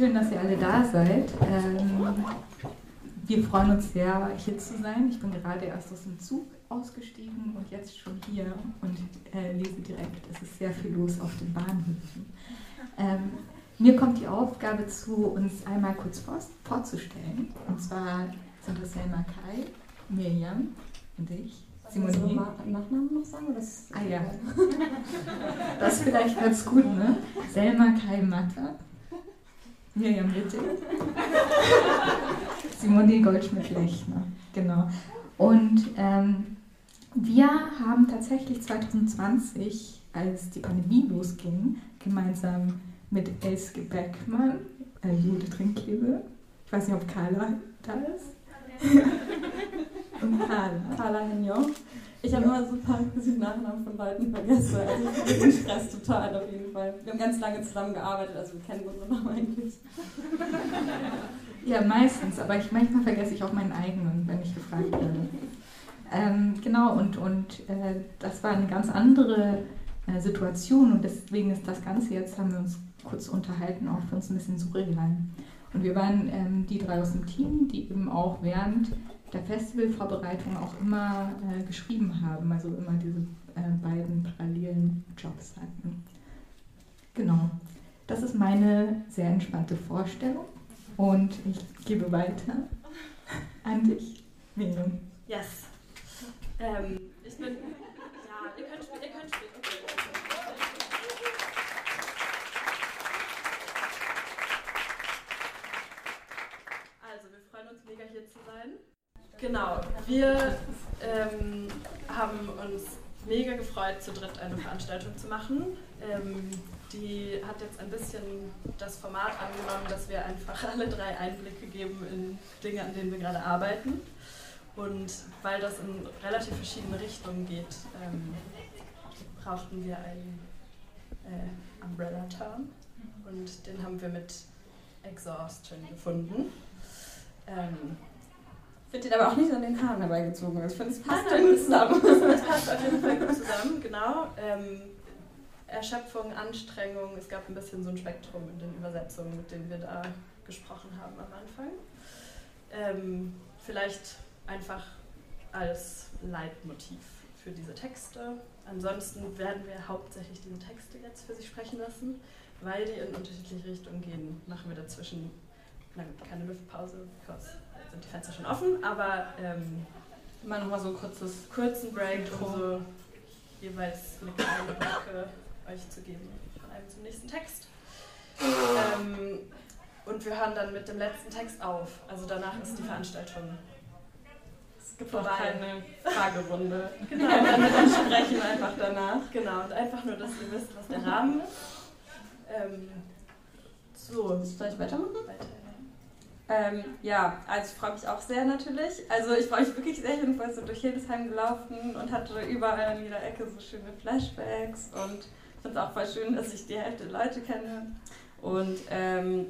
schön, dass ihr alle da seid. Ähm, wir freuen uns sehr, hier zu sein. Ich bin gerade erst aus dem Zug ausgestiegen und jetzt schon hier und äh, lese direkt. Es ist sehr viel los auf den Bahnhöfen. Ähm, mir kommt die Aufgabe zu, uns einmal kurz vor, vorzustellen. Und zwar sind das Selma Kai, Miriam und ich. Soll ich Nachnamen noch sagen? Oder ah ja. Das ist vielleicht ganz gut, ne? Selma Kai Matter. Miriam Wittig. Simone Goldschmidt-Lechner, genau. Und ähm, wir haben tatsächlich 2020, als die Pandemie losging, gemeinsam mit Elske Beckmann, äh, Jude Trinkliebe, ich weiß nicht, ob Carla da ist. Und Carla. Carla Hignon. Ich habe immer super die Nachnamen von Leuten vergessen. Also ich bin Stress total auf jeden Fall. Wir haben ganz lange zusammengearbeitet, also wir kennen unsere Namen eigentlich. Ja, meistens, aber ich, manchmal vergesse ich auch meinen eigenen, wenn ich gefragt werde. Ähm, genau, und, und äh, das war eine ganz andere äh, Situation und deswegen ist das Ganze jetzt, haben wir uns kurz unterhalten, auch für uns ein bisschen surreal. Und wir waren ähm, die drei aus dem Team, die eben auch während der Festivalvorbereitung auch immer äh, geschrieben haben, also immer diese äh, beiden parallelen Jobs hatten. Genau, das ist meine sehr entspannte Vorstellung und ich gebe weiter an dich, Miriam. Yes. Ähm, ich bin. Ja, ihr könnt spielen, ihr könnt spielen. Okay. Also, wir freuen uns mega hier zu sein. Genau, wir ähm, haben uns mega gefreut, zu dritt eine Veranstaltung zu machen. Ähm, die hat jetzt ein bisschen das Format angenommen, dass wir einfach alle drei Einblicke geben in Dinge, an denen wir gerade arbeiten. Und weil das in relativ verschiedene Richtungen geht, ähm, brauchten wir einen äh, Umbrella-Term und den haben wir mit Exhaustion gefunden. Ähm, finde den aber auch nicht an den Haaren herbeigezogen. Ich finde, es passt nein, gut zusammen. Es passt auf jeden Fall gut zusammen, genau. Ähm, Erschöpfung, Anstrengung, es gab ein bisschen so ein Spektrum in den Übersetzungen, mit denen wir da gesprochen haben am Anfang. Ähm, vielleicht einfach als Leitmotiv für diese Texte. Ansonsten werden wir hauptsächlich diese Texte jetzt für sich sprechen lassen, weil die in unterschiedliche Richtungen gehen. Machen wir dazwischen na gut, keine Luftpause, because sind die Fenster schon offen, aber ähm, immer noch mal so ein kurzes, kurzen Break, um so jeweils eine kleine Brücke euch zu geben von einem zum nächsten Text. Ähm, und wir hören dann mit dem letzten Text auf. Also danach ist die Veranstaltung es gibt vorbei. keine Fragerunde. genau, dann dem Sprechen einfach danach. Genau, und einfach nur, dass ihr wisst, was der Rahmen ist. Ähm, so, soll ich weitermachen? Weiter. Ähm, ja, also ich freue mich auch sehr natürlich. Also ich freue mich wirklich sehr, ich bin so durch Hildesheim gelaufen und hatte überall an jeder Ecke so schöne Flashbacks und finde es auch voll schön, dass ich die Hälfte der Leute kenne. Und ähm,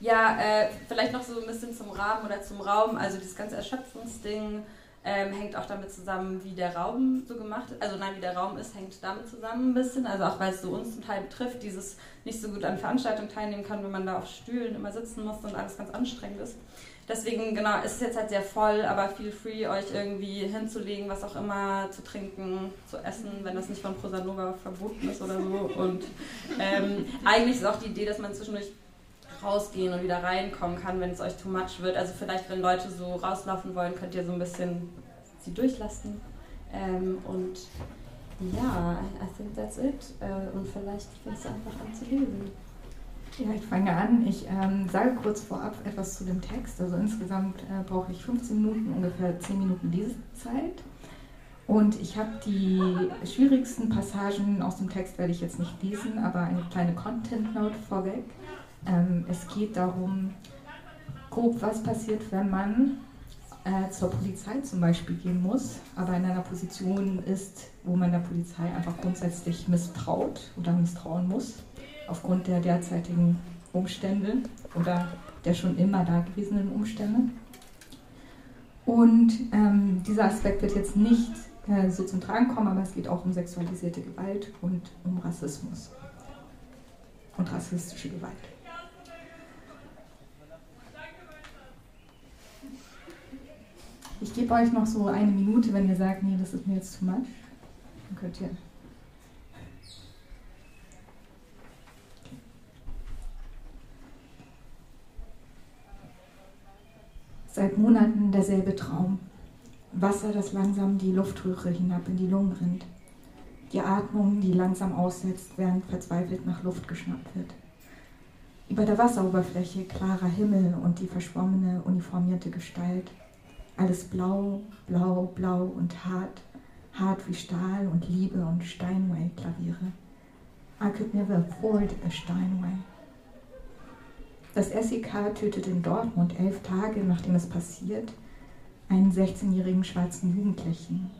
ja, äh, vielleicht noch so ein bisschen zum Rahmen oder zum Raum. Also dieses ganze Erschöpfungsding ähm, hängt auch damit zusammen, wie der Raum so gemacht ist. Also nein, wie der Raum ist, hängt damit zusammen ein bisschen. Also auch weil es so uns zum Teil betrifft, dieses nicht so gut an Veranstaltungen teilnehmen kann, wenn man da auf Stühlen immer sitzen muss und alles ganz anstrengend ist. Deswegen, genau, ist es jetzt halt sehr voll, aber feel free, euch irgendwie hinzulegen, was auch immer, zu trinken, zu essen, wenn das nicht von Prosanova verboten ist oder so. Und ähm, eigentlich ist auch die Idee, dass man zwischendurch rausgehen und wieder reinkommen kann, wenn es euch too much wird. Also vielleicht, wenn Leute so rauslaufen wollen, könnt ihr so ein bisschen sie durchlassen. Ähm, und ja, I think that's it. Äh, und vielleicht fängst du einfach an zu lesen. Ja, ich fange an. Ich ähm, sage kurz vorab etwas zu dem Text. Also insgesamt äh, brauche ich 15 Minuten, ungefähr 10 Minuten Lesezeit. Und ich habe die schwierigsten Passagen aus dem Text werde ich jetzt nicht lesen, aber eine kleine Content Note vorweg. Ähm, es geht darum, grob, was passiert, wenn man äh, zur Polizei zum Beispiel gehen muss, aber in einer Position ist, wo man der Polizei einfach grundsätzlich misstraut oder misstrauen muss, aufgrund der derzeitigen Umstände oder der schon immer dagewesenen Umstände. Und ähm, dieser Aspekt wird jetzt nicht äh, so zum Tragen kommen, aber es geht auch um sexualisierte Gewalt und um Rassismus und rassistische Gewalt. Ich gebe euch noch so eine Minute, wenn ihr sagt, nee, das ist mir jetzt zu much. Dann könnt ihr. Seit Monaten derselbe Traum. Wasser, das langsam die Luftröhre hinab in die Lungen rinnt. Die Atmung, die langsam aussetzt, während verzweifelt nach Luft geschnappt wird. Über der Wasseroberfläche klarer Himmel und die verschwommene, uniformierte Gestalt. Alles blau, blau, blau und hart, hart wie Stahl und Liebe und Steinway-Klaviere. I could never afford a Steinway. Das SEK tötet in Dortmund elf Tage nachdem es passiert einen 16-jährigen schwarzen Jugendlichen.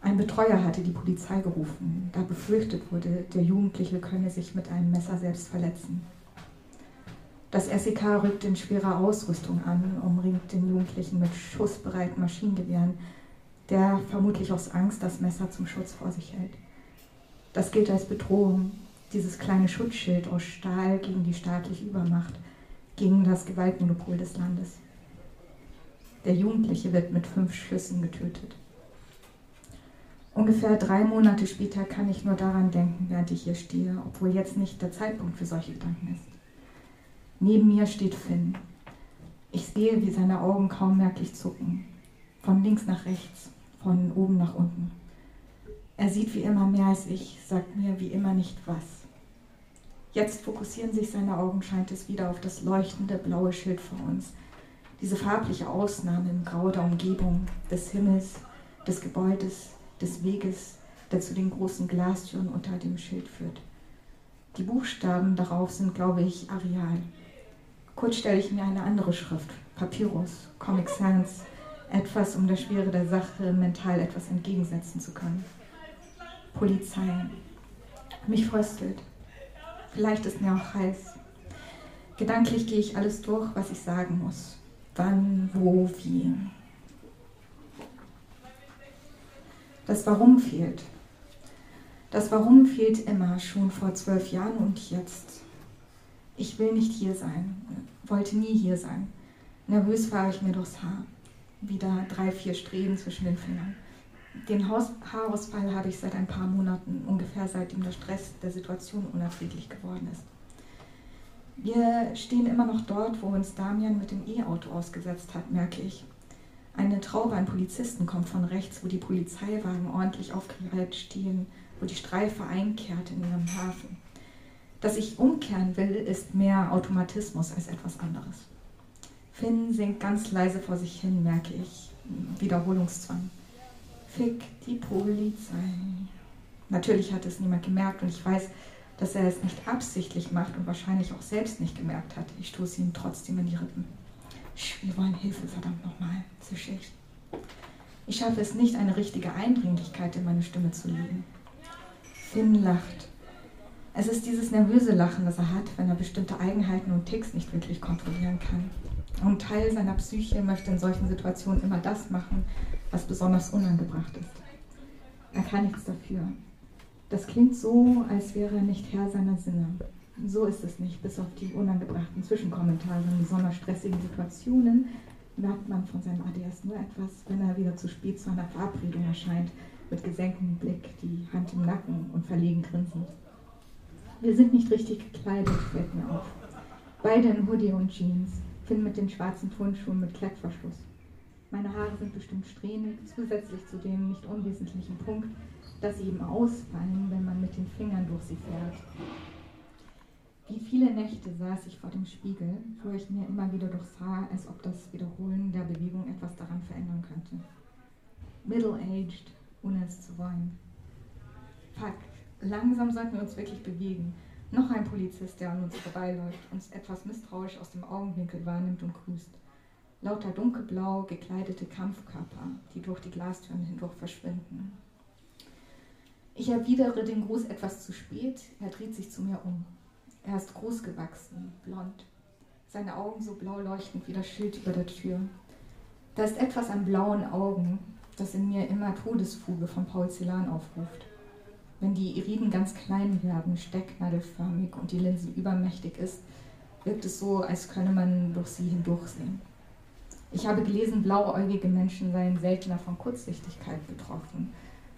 Ein Betreuer hatte die Polizei gerufen, da befürchtet wurde, der Jugendliche könne sich mit einem Messer selbst verletzen. Das SEK rückt in schwerer Ausrüstung an, umringt den Jugendlichen mit schussbereiten Maschinengewehren, der vermutlich aus Angst das Messer zum Schutz vor sich hält. Das gilt als Bedrohung, dieses kleine Schutzschild aus Stahl gegen die staatliche Übermacht, gegen das Gewaltmonopol des Landes. Der Jugendliche wird mit fünf Schüssen getötet. Ungefähr drei Monate später kann ich nur daran denken, während ich hier stehe, obwohl jetzt nicht der Zeitpunkt für solche Gedanken ist. Neben mir steht Finn. Ich sehe, wie seine Augen kaum merklich zucken. Von links nach rechts, von oben nach unten. Er sieht wie immer mehr als ich, sagt mir wie immer nicht was. Jetzt fokussieren sich seine Augen, scheint es wieder auf das leuchtende blaue Schild vor uns. Diese farbliche Ausnahme im Grau der Umgebung, des Himmels, des Gebäudes, des Weges, der zu den großen Glastüren unter dem Schild führt. Die Buchstaben darauf sind, glaube ich, Areal. Kurz stelle ich mir eine andere Schrift, Papyrus, Comic Sans, etwas, um der Schwere der Sache mental etwas entgegensetzen zu können. Polizei. Mich fröstelt. Vielleicht ist mir auch heiß. Gedanklich gehe ich alles durch, was ich sagen muss. Wann, wo, wie. Das Warum fehlt. Das Warum fehlt immer, schon vor zwölf Jahren und jetzt. Ich will nicht hier sein, wollte nie hier sein. Nervös fahre ich mir durchs Haar. Wieder drei, vier Strähnen zwischen den Fingern. Den Haarausfall habe ich seit ein paar Monaten, ungefähr seitdem der Stress der Situation unerträglich geworden ist. Wir stehen immer noch dort, wo uns Damian mit dem E-Auto ausgesetzt hat, merke ich. Eine Traube an Polizisten kommt von rechts, wo die Polizeiwagen ordentlich aufgereiht stehen, wo die Streife einkehrt in ihrem Hafen. Dass ich umkehren will, ist mehr Automatismus als etwas anderes. Finn singt ganz leise vor sich hin, merke ich. Wiederholungszwang. Fick die Polizei. Natürlich hat es niemand gemerkt und ich weiß, dass er es nicht absichtlich macht und wahrscheinlich auch selbst nicht gemerkt hat. Ich stoße ihm trotzdem in die Rippen. Wir wollen Hilfe, verdammt nochmal, zische ich. Ich schaffe es nicht, eine richtige Eindringlichkeit in meine Stimme zu legen. Finn lacht. Es ist dieses nervöse Lachen, das er hat, wenn er bestimmte Eigenheiten und Ticks nicht wirklich kontrollieren kann. Und Teil seiner Psyche möchte in solchen Situationen immer das machen, was besonders unangebracht ist. Er kann nichts dafür. Das klingt so, als wäre er nicht Herr seiner Sinne. So ist es nicht, bis auf die unangebrachten Zwischenkommentare in besonders stressigen Situationen merkt man von seinem ADS nur etwas, wenn er wieder zu spät zu einer Verabredung erscheint, mit gesenktem Blick, die Hand im Nacken und verlegen grinsend. Wir sind nicht richtig gekleidet, fällt mir auf. Beide in Hoodie und Jeans, Finn mit den schwarzen Turnschuhen mit Klettverschluss. Meine Haare sind bestimmt strähnig, zusätzlich zu dem nicht unwesentlichen Punkt, dass sie eben ausfallen, wenn man mit den Fingern durch sie fährt. Wie viele Nächte saß ich vor dem Spiegel, wo ich mir immer wieder durchs Haar, als ob das Wiederholen der Bewegung etwas daran verändern könnte. Middle-aged, ohne es zu wollen. Fakt, Langsam sollten wir uns wirklich bewegen. Noch ein Polizist, der an uns vorbeiläuft, uns etwas misstrauisch aus dem Augenwinkel wahrnimmt und grüßt. Lauter dunkelblau gekleidete Kampfkörper, die durch die Glastüren hindurch verschwinden. Ich erwidere den Gruß etwas zu spät, er dreht sich zu mir um. Er ist groß gewachsen, blond, seine Augen so blau leuchtend wie das Schild über der Tür. Da ist etwas an blauen Augen, das in mir immer Todesfuge von Paul Celan aufruft. Wenn die Iriden ganz klein werden, stecknadelförmig und die Linse übermächtig ist, wirkt es so, als könne man durch sie hindurchsehen. Ich habe gelesen, blauäugige Menschen seien seltener von Kurzsichtigkeit betroffen.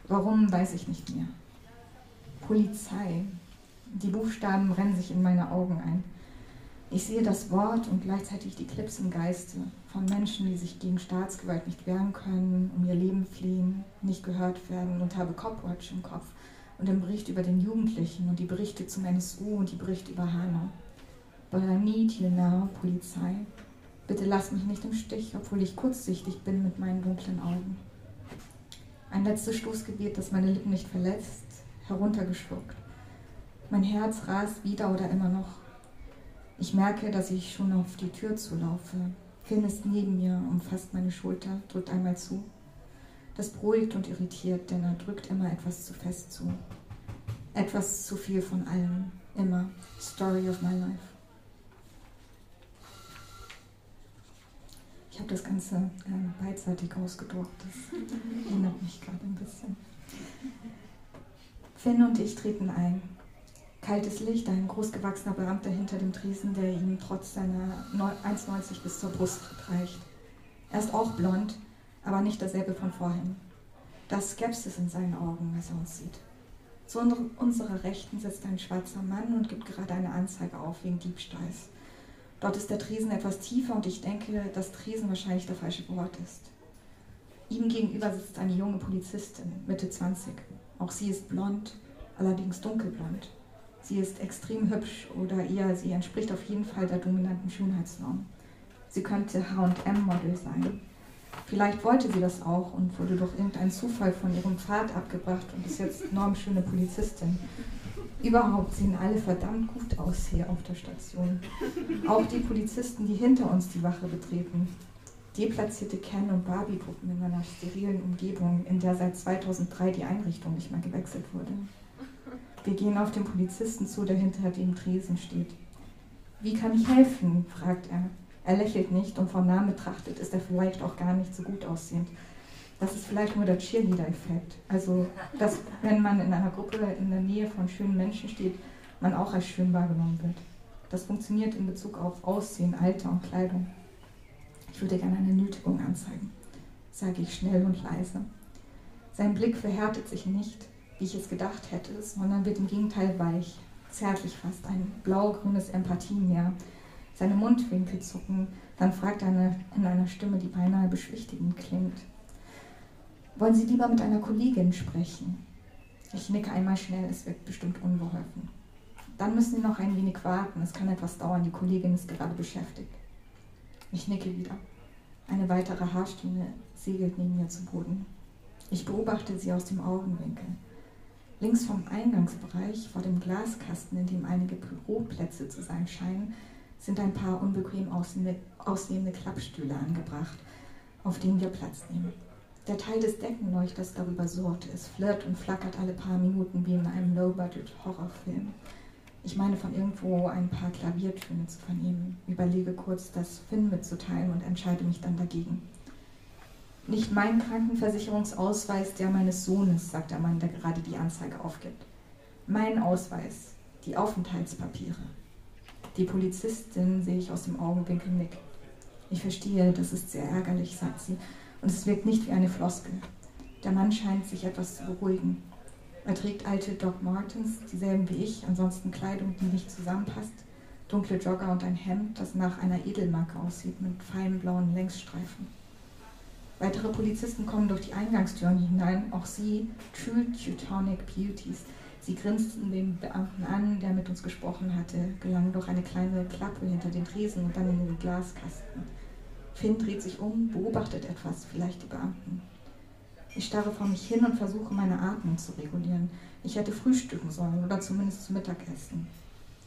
Warum, weiß ich nicht mehr. Polizei. Die Buchstaben brennen sich in meine Augen ein. Ich sehe das Wort und gleichzeitig die Clips im Geiste von Menschen, die sich gegen Staatsgewalt nicht wehren können, um ihr Leben fliehen, nicht gehört werden und habe Copwatch im Kopf und den Bericht über den Jugendlichen und die Berichte zum NSU und die Berichte über Hanau. But I need you now, Polizei. Bitte lass mich nicht im Stich, obwohl ich kurzsichtig bin mit meinen dunklen Augen. Ein letztes Stoßgebet, das meine Lippen nicht verletzt, heruntergeschluckt. Mein Herz rast wieder oder immer noch. Ich merke, dass ich schon auf die Tür zulaufe. Finn ist neben mir, umfasst meine Schulter, drückt einmal zu. Das beruhigt und irritiert, denn er drückt immer etwas zu fest zu. Etwas zu viel von allem. Immer. Story of my life. Ich habe das Ganze äh, beidseitig ausgedruckt. Das erinnert mich gerade ein bisschen. Finn und ich treten ein. Kaltes Licht, ein großgewachsener Beamter hinter dem Tresen, der ihm trotz seiner 1,90 bis zur Brust reicht. Er ist auch blond, aber nicht derselbe von vorhin. Da ist Skepsis in seinen Augen, als er uns sieht. Zu unserer Rechten sitzt ein schwarzer Mann und gibt gerade eine Anzeige auf wegen Diebstahls. Dort ist der Tresen etwas tiefer und ich denke, dass Tresen wahrscheinlich der falsche Wort ist. Ihm gegenüber sitzt eine junge Polizistin, Mitte 20. Auch sie ist blond, allerdings dunkelblond. Sie ist extrem hübsch oder eher, sie entspricht auf jeden Fall der dominanten Schönheitsnorm. Sie könnte HM-Model sein. Vielleicht wollte sie das auch und wurde durch irgendeinen Zufall von ihrem Pfad abgebracht und ist jetzt normschöne Polizistin. Überhaupt sehen alle verdammt gut aus hier auf der Station. Auch die Polizisten, die hinter uns die Wache betreten. Deplatzierte Ken- und Barbie-Puppen in einer sterilen Umgebung, in der seit 2003 die Einrichtung nicht mehr gewechselt wurde. Wir gehen auf den Polizisten zu, der hinter dem Tresen steht. Wie kann ich helfen? fragt er. Er lächelt nicht und vom Namen betrachtet ist er vielleicht auch gar nicht so gut aussehend das ist vielleicht nur der Cheerleader-Effekt. Also, dass wenn man in einer Gruppe in der Nähe von schönen Menschen steht, man auch als schön wahrgenommen wird. Das funktioniert in Bezug auf Aussehen, Alter und Kleidung. Ich würde gerne eine Nötigung anzeigen, sage ich schnell und leise. Sein Blick verhärtet sich nicht, wie ich es gedacht hätte, sondern wird im Gegenteil weich, zärtlich fast, ein blau-grünes Empathiemeer. Seine Mundwinkel zucken, dann fragt er in einer Stimme, die beinahe beschwichtigend klingt. Wollen Sie lieber mit einer Kollegin sprechen? Ich nicke einmal schnell, es wird bestimmt unbeholfen. Dann müssen Sie noch ein wenig warten, es kann etwas dauern, die Kollegin ist gerade beschäftigt. Ich nicke wieder. Eine weitere Haarsträhne segelt neben mir zu Boden. Ich beobachte sie aus dem Augenwinkel. Links vom Eingangsbereich, vor dem Glaskasten, in dem einige Büroplätze zu sein scheinen, sind ein paar unbequem aussehende Klappstühle angebracht, auf denen wir Platz nehmen. Der Teil des Deckenleuchters darüber surrt. Es flirrt und flackert alle paar Minuten wie in einem Low-Budget-Horrorfilm. Ich meine, von irgendwo ein paar Klaviertöne zu vernehmen. Überlege kurz, das Finn mitzuteilen und entscheide mich dann dagegen. Nicht mein Krankenversicherungsausweis, der meines Sohnes, sagt der Mann, der gerade die Anzeige aufgibt. Mein Ausweis, die Aufenthaltspapiere. Die Polizistin sehe ich aus dem Augenwinkel nickt. Ich verstehe, das ist sehr ärgerlich, sagt sie, und es wirkt nicht wie eine Floskel. Der Mann scheint sich etwas zu beruhigen. Er trägt alte Doc Martens, dieselben wie ich, ansonsten Kleidung, die nicht zusammenpasst, dunkle Jogger und ein Hemd, das nach einer Edelmarke aussieht, mit feinen blauen Längsstreifen. Weitere Polizisten kommen durch die Eingangstüren hinein, auch sie, True Teutonic Beauties. Sie grinsten den Beamten an, der mit uns gesprochen hatte, gelangen durch eine kleine Klappe hinter den Tresen und dann in den Glaskasten. Finn dreht sich um, beobachtet etwas, vielleicht die Beamten. Ich starre vor mich hin und versuche, meine Atmung zu regulieren. Ich hätte frühstücken sollen oder zumindest zu Mittagessen.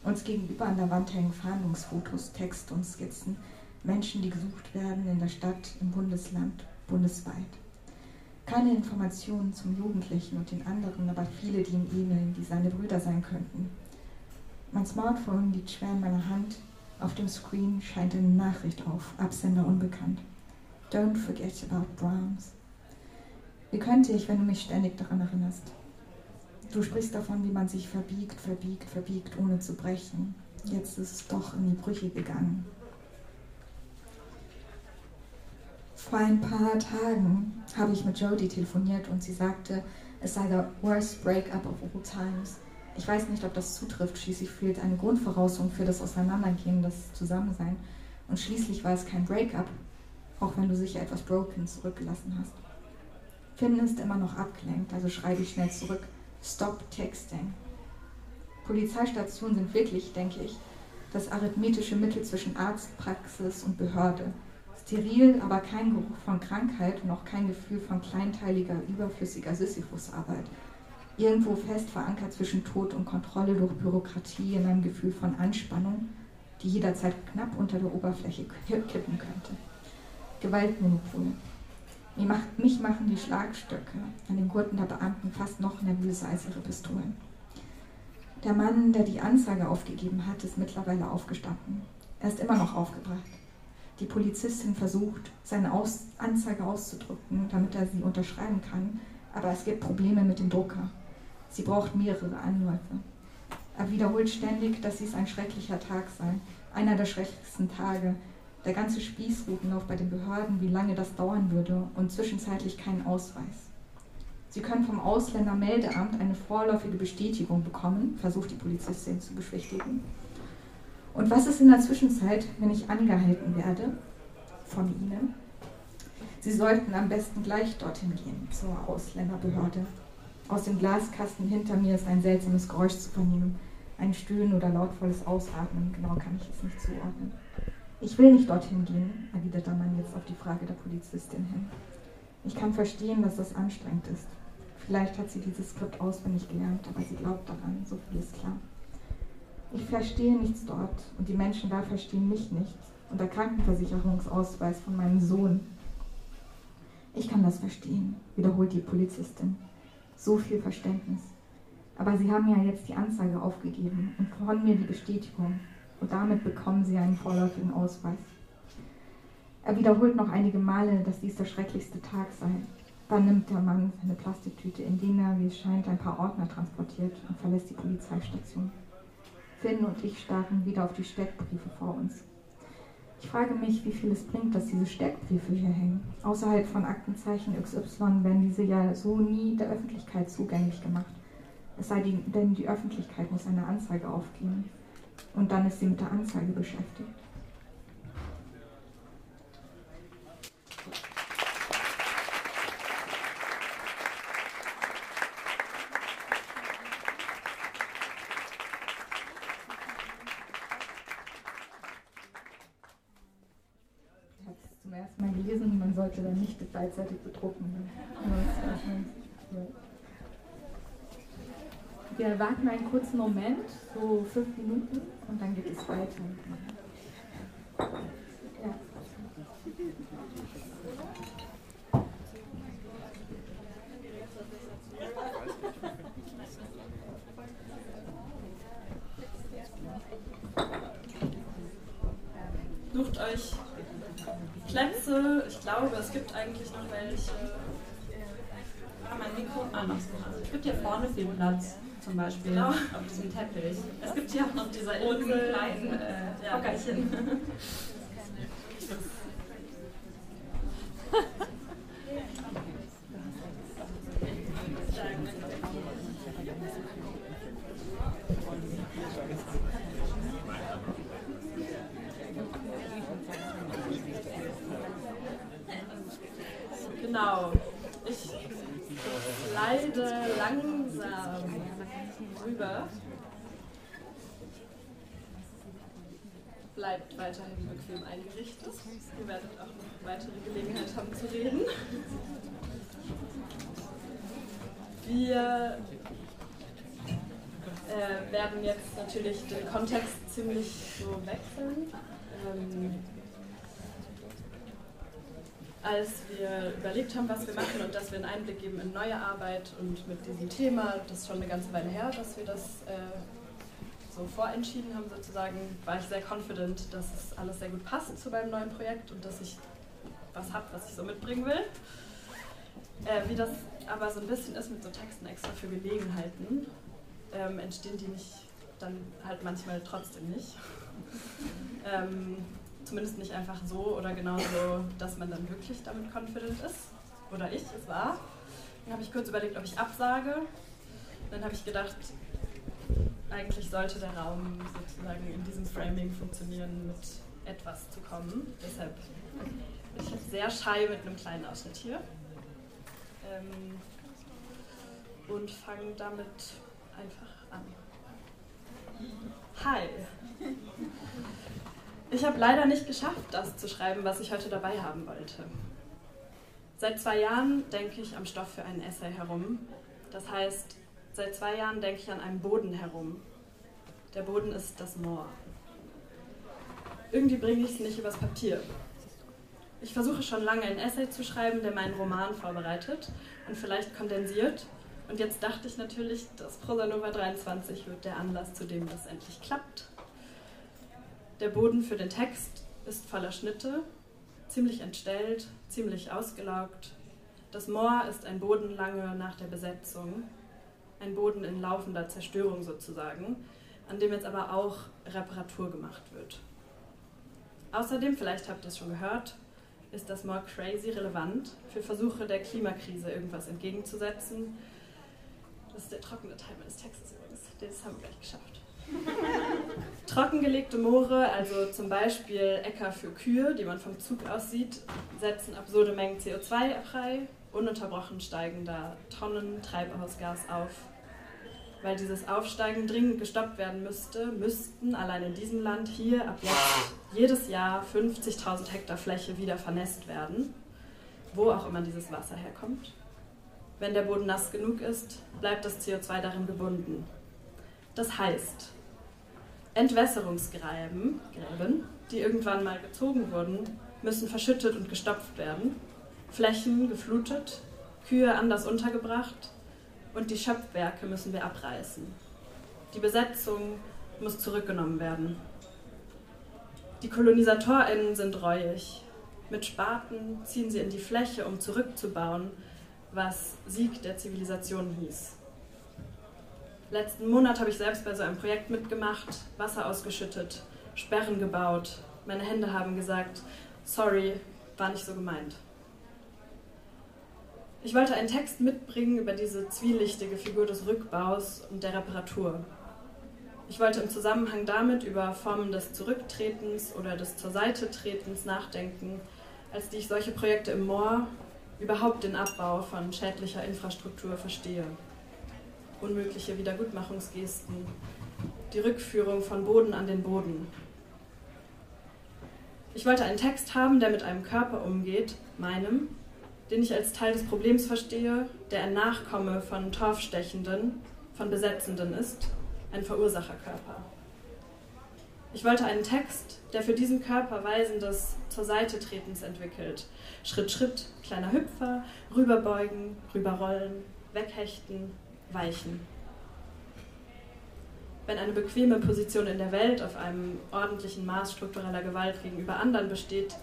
Uns gegenüber an der Wand hängen Fahndungsfotos, Text und Skizzen. Menschen, die gesucht werden in der Stadt, im Bundesland, bundesweit. Keine Informationen zum Jugendlichen und den anderen, aber viele, die ihm ähneln, die seine Brüder sein könnten. Mein Smartphone liegt schwer in meiner Hand, auf dem Screen scheint eine Nachricht auf, Absender unbekannt. Don't forget about Brahms. Wie könnte ich, wenn du mich ständig daran erinnerst? Du sprichst davon, wie man sich verbiegt, verbiegt, verbiegt, ohne zu brechen. Jetzt ist es doch in die Brüche gegangen. Vor ein paar Tagen habe ich mit Jodie telefoniert und sie sagte, es sei der worst breakup of all times. Ich weiß nicht, ob das zutrifft. Schließlich fehlt eine Grundvoraussetzung für das Auseinandergehen, das Zusammensein. Und schließlich war es kein Breakup, auch wenn du sicher etwas broken zurückgelassen hast. Finn ist immer noch abgelenkt, also schreibe ich schnell zurück. Stop texting. Polizeistationen sind wirklich, denke ich, das arithmetische Mittel zwischen Arztpraxis und Behörde. Steril, aber kein Geruch von Krankheit und auch kein Gefühl von kleinteiliger, überflüssiger Sisyphusarbeit. Irgendwo fest verankert zwischen Tod und Kontrolle durch Bürokratie in einem Gefühl von Anspannung, die jederzeit knapp unter der Oberfläche kippen könnte. Gewaltmonopol. Mich machen die Schlagstöcke an den Gurten der Beamten fast noch nervöser als ihre Pistolen. Der Mann, der die Anzeige aufgegeben hat, ist mittlerweile aufgestanden. Er ist immer noch aufgebracht. Die Polizistin versucht, seine Aus Anzeige auszudrücken, damit er sie unterschreiben kann, aber es gibt Probleme mit dem Drucker. Sie braucht mehrere Anläufe. Er wiederholt ständig, dass dies ein schrecklicher Tag sei, einer der schrecklichsten Tage. Der ganze Spießrutenlauf bei den Behörden, wie lange das dauern würde und zwischenzeitlich keinen Ausweis. Sie können vom Ausländermeldeamt eine vorläufige Bestätigung bekommen, versucht die Polizistin zu beschwichtigen. Und was ist in der Zwischenzeit, wenn ich angehalten werde von Ihnen? Sie sollten am besten gleich dorthin gehen, zur Ausländerbehörde. Aus dem Glaskasten hinter mir ist ein seltsames Geräusch zu vernehmen. Ein Stöhnen oder lautvolles Ausatmen, genau kann ich es nicht zuordnen. Ich will nicht dorthin gehen, erwidert der Mann jetzt auf die Frage der Polizistin hin. Ich kann verstehen, dass das anstrengend ist. Vielleicht hat sie dieses Skript auswendig gelernt, aber sie glaubt daran, so viel ist klar. Ich verstehe nichts dort und die Menschen da verstehen mich nicht und der Krankenversicherungsausweis von meinem Sohn. Ich kann das verstehen, wiederholt die Polizistin. So viel Verständnis. Aber Sie haben ja jetzt die Anzeige aufgegeben und von mir die Bestätigung und damit bekommen Sie einen vorläufigen Ausweis. Er wiederholt noch einige Male, dass dies der schrecklichste Tag sei. Dann nimmt der Mann seine Plastiktüte, in dem er, wie es scheint, ein paar Ordner transportiert und verlässt die Polizeistation. Finn und ich starren wieder auf die Steckbriefe vor uns. Ich frage mich, wie viel es bringt, dass diese Steckbriefe hier hängen. Außerhalb von Aktenzeichen XY werden diese ja so nie der Öffentlichkeit zugänglich gemacht. Es sei denn, die Öffentlichkeit muss eine Anzeige aufgeben. Und dann ist sie mit der Anzeige beschäftigt. sollte beidseitig bedrucken. Wir warten einen kurzen Moment, so fünf Minuten, und dann geht es weiter. Ja. Sucht euch Plätze. Ich glaube, es gibt eigentlich noch welche. Ah, mein Mikro. Ah, noch so. Also, es gibt hier vorne viel Platz, zum Beispiel. Genau. Auf diesem Teppich. Es gibt hier auch noch diese Insel, kleinen äh, ja. Hockerchen. Genau. Ich leide langsam rüber. Bleibt weiterhin bequem eingerichtet. Ihr werdet auch noch weitere Gelegenheit haben zu reden. Wir äh, werden jetzt natürlich den Kontext ziemlich so wechseln. Ähm, als wir überlegt haben, was wir machen und dass wir einen Einblick geben in neue Arbeit und mit diesem Thema, das ist schon eine ganze Weile her, dass wir das äh, so vorentschieden haben sozusagen, war ich sehr confident, dass es alles sehr gut passt zu meinem neuen Projekt und dass ich was habe, was ich so mitbringen will. Äh, wie das aber so ein bisschen ist mit so Texten extra für Gelegenheiten, ähm, entstehen die nicht dann halt manchmal trotzdem nicht. Ähm, Zumindest nicht einfach so oder genauso, dass man dann wirklich damit confident ist. Oder ich, es war. Dann habe ich kurz überlegt, ob ich absage. Dann habe ich gedacht, eigentlich sollte der Raum sozusagen in diesem Framing funktionieren, mit etwas zu kommen. Deshalb bin ich sehr shy mit einem kleinen Ausschnitt hier. Ähm, und fange damit einfach an. Hi. Ich habe leider nicht geschafft, das zu schreiben, was ich heute dabei haben wollte. Seit zwei Jahren denke ich am Stoff für einen Essay herum. Das heißt, seit zwei Jahren denke ich an einem Boden herum. Der Boden ist das Moor. Irgendwie bringe ich es nicht übers Papier. Ich versuche schon lange ein Essay zu schreiben, der meinen Roman vorbereitet und vielleicht kondensiert. Und jetzt dachte ich natürlich, dass Prosanova 23 wird der Anlass, zu dem das endlich klappt. Der Boden für den Text ist voller Schnitte, ziemlich entstellt, ziemlich ausgelaugt. Das Moor ist ein Boden lange nach der Besetzung, ein Boden in laufender Zerstörung sozusagen, an dem jetzt aber auch Reparatur gemacht wird. Außerdem, vielleicht habt ihr es schon gehört, ist das Moor crazy relevant für Versuche der Klimakrise irgendwas entgegenzusetzen. Das ist der trockene Teil meines Textes übrigens. Das haben wir gleich geschafft. Trockengelegte Moore, also zum Beispiel Äcker für Kühe, die man vom Zug aus sieht, setzen absurde Mengen CO2 frei. Ununterbrochen steigen da Tonnen Treibhausgas auf. Weil dieses Aufsteigen dringend gestoppt werden müsste, müssten allein in diesem Land hier ab jetzt jedes Jahr 50.000 Hektar Fläche wieder vernässt werden, wo auch immer dieses Wasser herkommt. Wenn der Boden nass genug ist, bleibt das CO2 darin gebunden. Das heißt, Entwässerungsgräben, Gräben, die irgendwann mal gezogen wurden, müssen verschüttet und gestopft werden, Flächen geflutet, Kühe anders untergebracht und die Schöpfwerke müssen wir abreißen. Die Besetzung muss zurückgenommen werden. Die KolonisatorInnen sind reuig. Mit Spaten ziehen sie in die Fläche, um zurückzubauen, was Sieg der Zivilisation hieß. Letzten Monat habe ich selbst bei so einem Projekt mitgemacht, Wasser ausgeschüttet, Sperren gebaut. Meine Hände haben gesagt, sorry, war nicht so gemeint. Ich wollte einen Text mitbringen über diese zwielichtige Figur des Rückbaus und der Reparatur. Ich wollte im Zusammenhang damit über Formen des Zurücktretens oder des Zur Seite Tretens nachdenken, als die ich solche Projekte im Moor, überhaupt den Abbau von schädlicher Infrastruktur verstehe unmögliche Wiedergutmachungsgesten, die Rückführung von Boden an den Boden. Ich wollte einen Text haben, der mit einem Körper umgeht, meinem, den ich als Teil des Problems verstehe, der ein Nachkomme von Torfstechenden, von Besetzenden ist, ein Verursacherkörper. Ich wollte einen Text, der für diesen Körper weisendes zur Seite tretens entwickelt. Schritt, Schritt, kleiner Hüpfer, rüberbeugen, rüberrollen, weghechten, weichen. Wenn eine bequeme Position in der Welt auf einem ordentlichen Maß struktureller Gewalt gegenüber anderen besteht,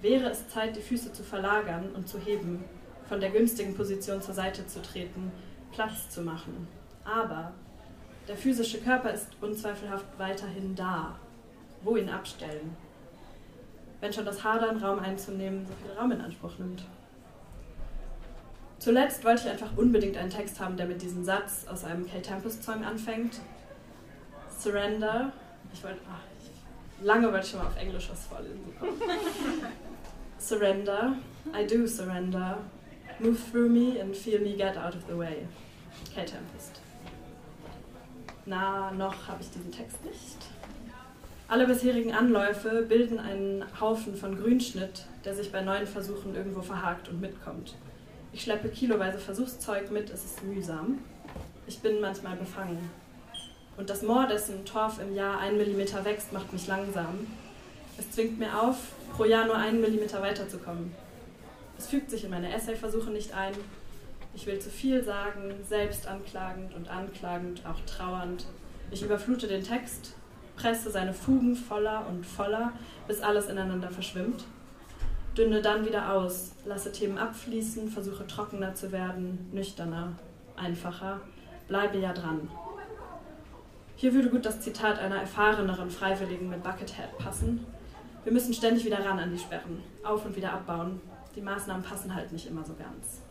wäre es Zeit, die Füße zu verlagern und zu heben, von der günstigen Position zur Seite zu treten, Platz zu machen. Aber der physische Körper ist unzweifelhaft weiterhin da. Wo ihn abstellen? Wenn schon das Hadern, Raum einzunehmen, so viel Raum in Anspruch nimmt. Zuletzt wollte ich einfach unbedingt einen Text haben, der mit diesem Satz aus einem Kate Tempest Song anfängt. Surrender. Ich wollte, ach, lange wollte ich schon mal auf Englisch was vorlesen. surrender. I do surrender. Move through me and feel me get out of the way. Kate Tempest. Na, noch habe ich diesen Text nicht. Alle bisherigen Anläufe bilden einen Haufen von Grünschnitt, der sich bei neuen Versuchen irgendwo verhakt und mitkommt. Ich schleppe kiloweise Versuchszeug mit, es ist mühsam. Ich bin manchmal befangen. Und das Moor, dessen Torf im Jahr ein Millimeter wächst, macht mich langsam. Es zwingt mir auf, pro Jahr nur einen Millimeter weiterzukommen. Es fügt sich in meine Essayversuche nicht ein. Ich will zu viel sagen, selbst anklagend und anklagend, auch trauernd. Ich überflute den Text, presse seine Fugen voller und voller, bis alles ineinander verschwimmt dünne dann wieder aus, lasse Themen abfließen, versuche trockener zu werden, nüchterner, einfacher, bleibe ja dran. Hier würde gut das Zitat einer erfahreneren Freiwilligen mit Buckethead passen. Wir müssen ständig wieder ran an die Sperren, auf und wieder abbauen. Die Maßnahmen passen halt nicht immer so ganz.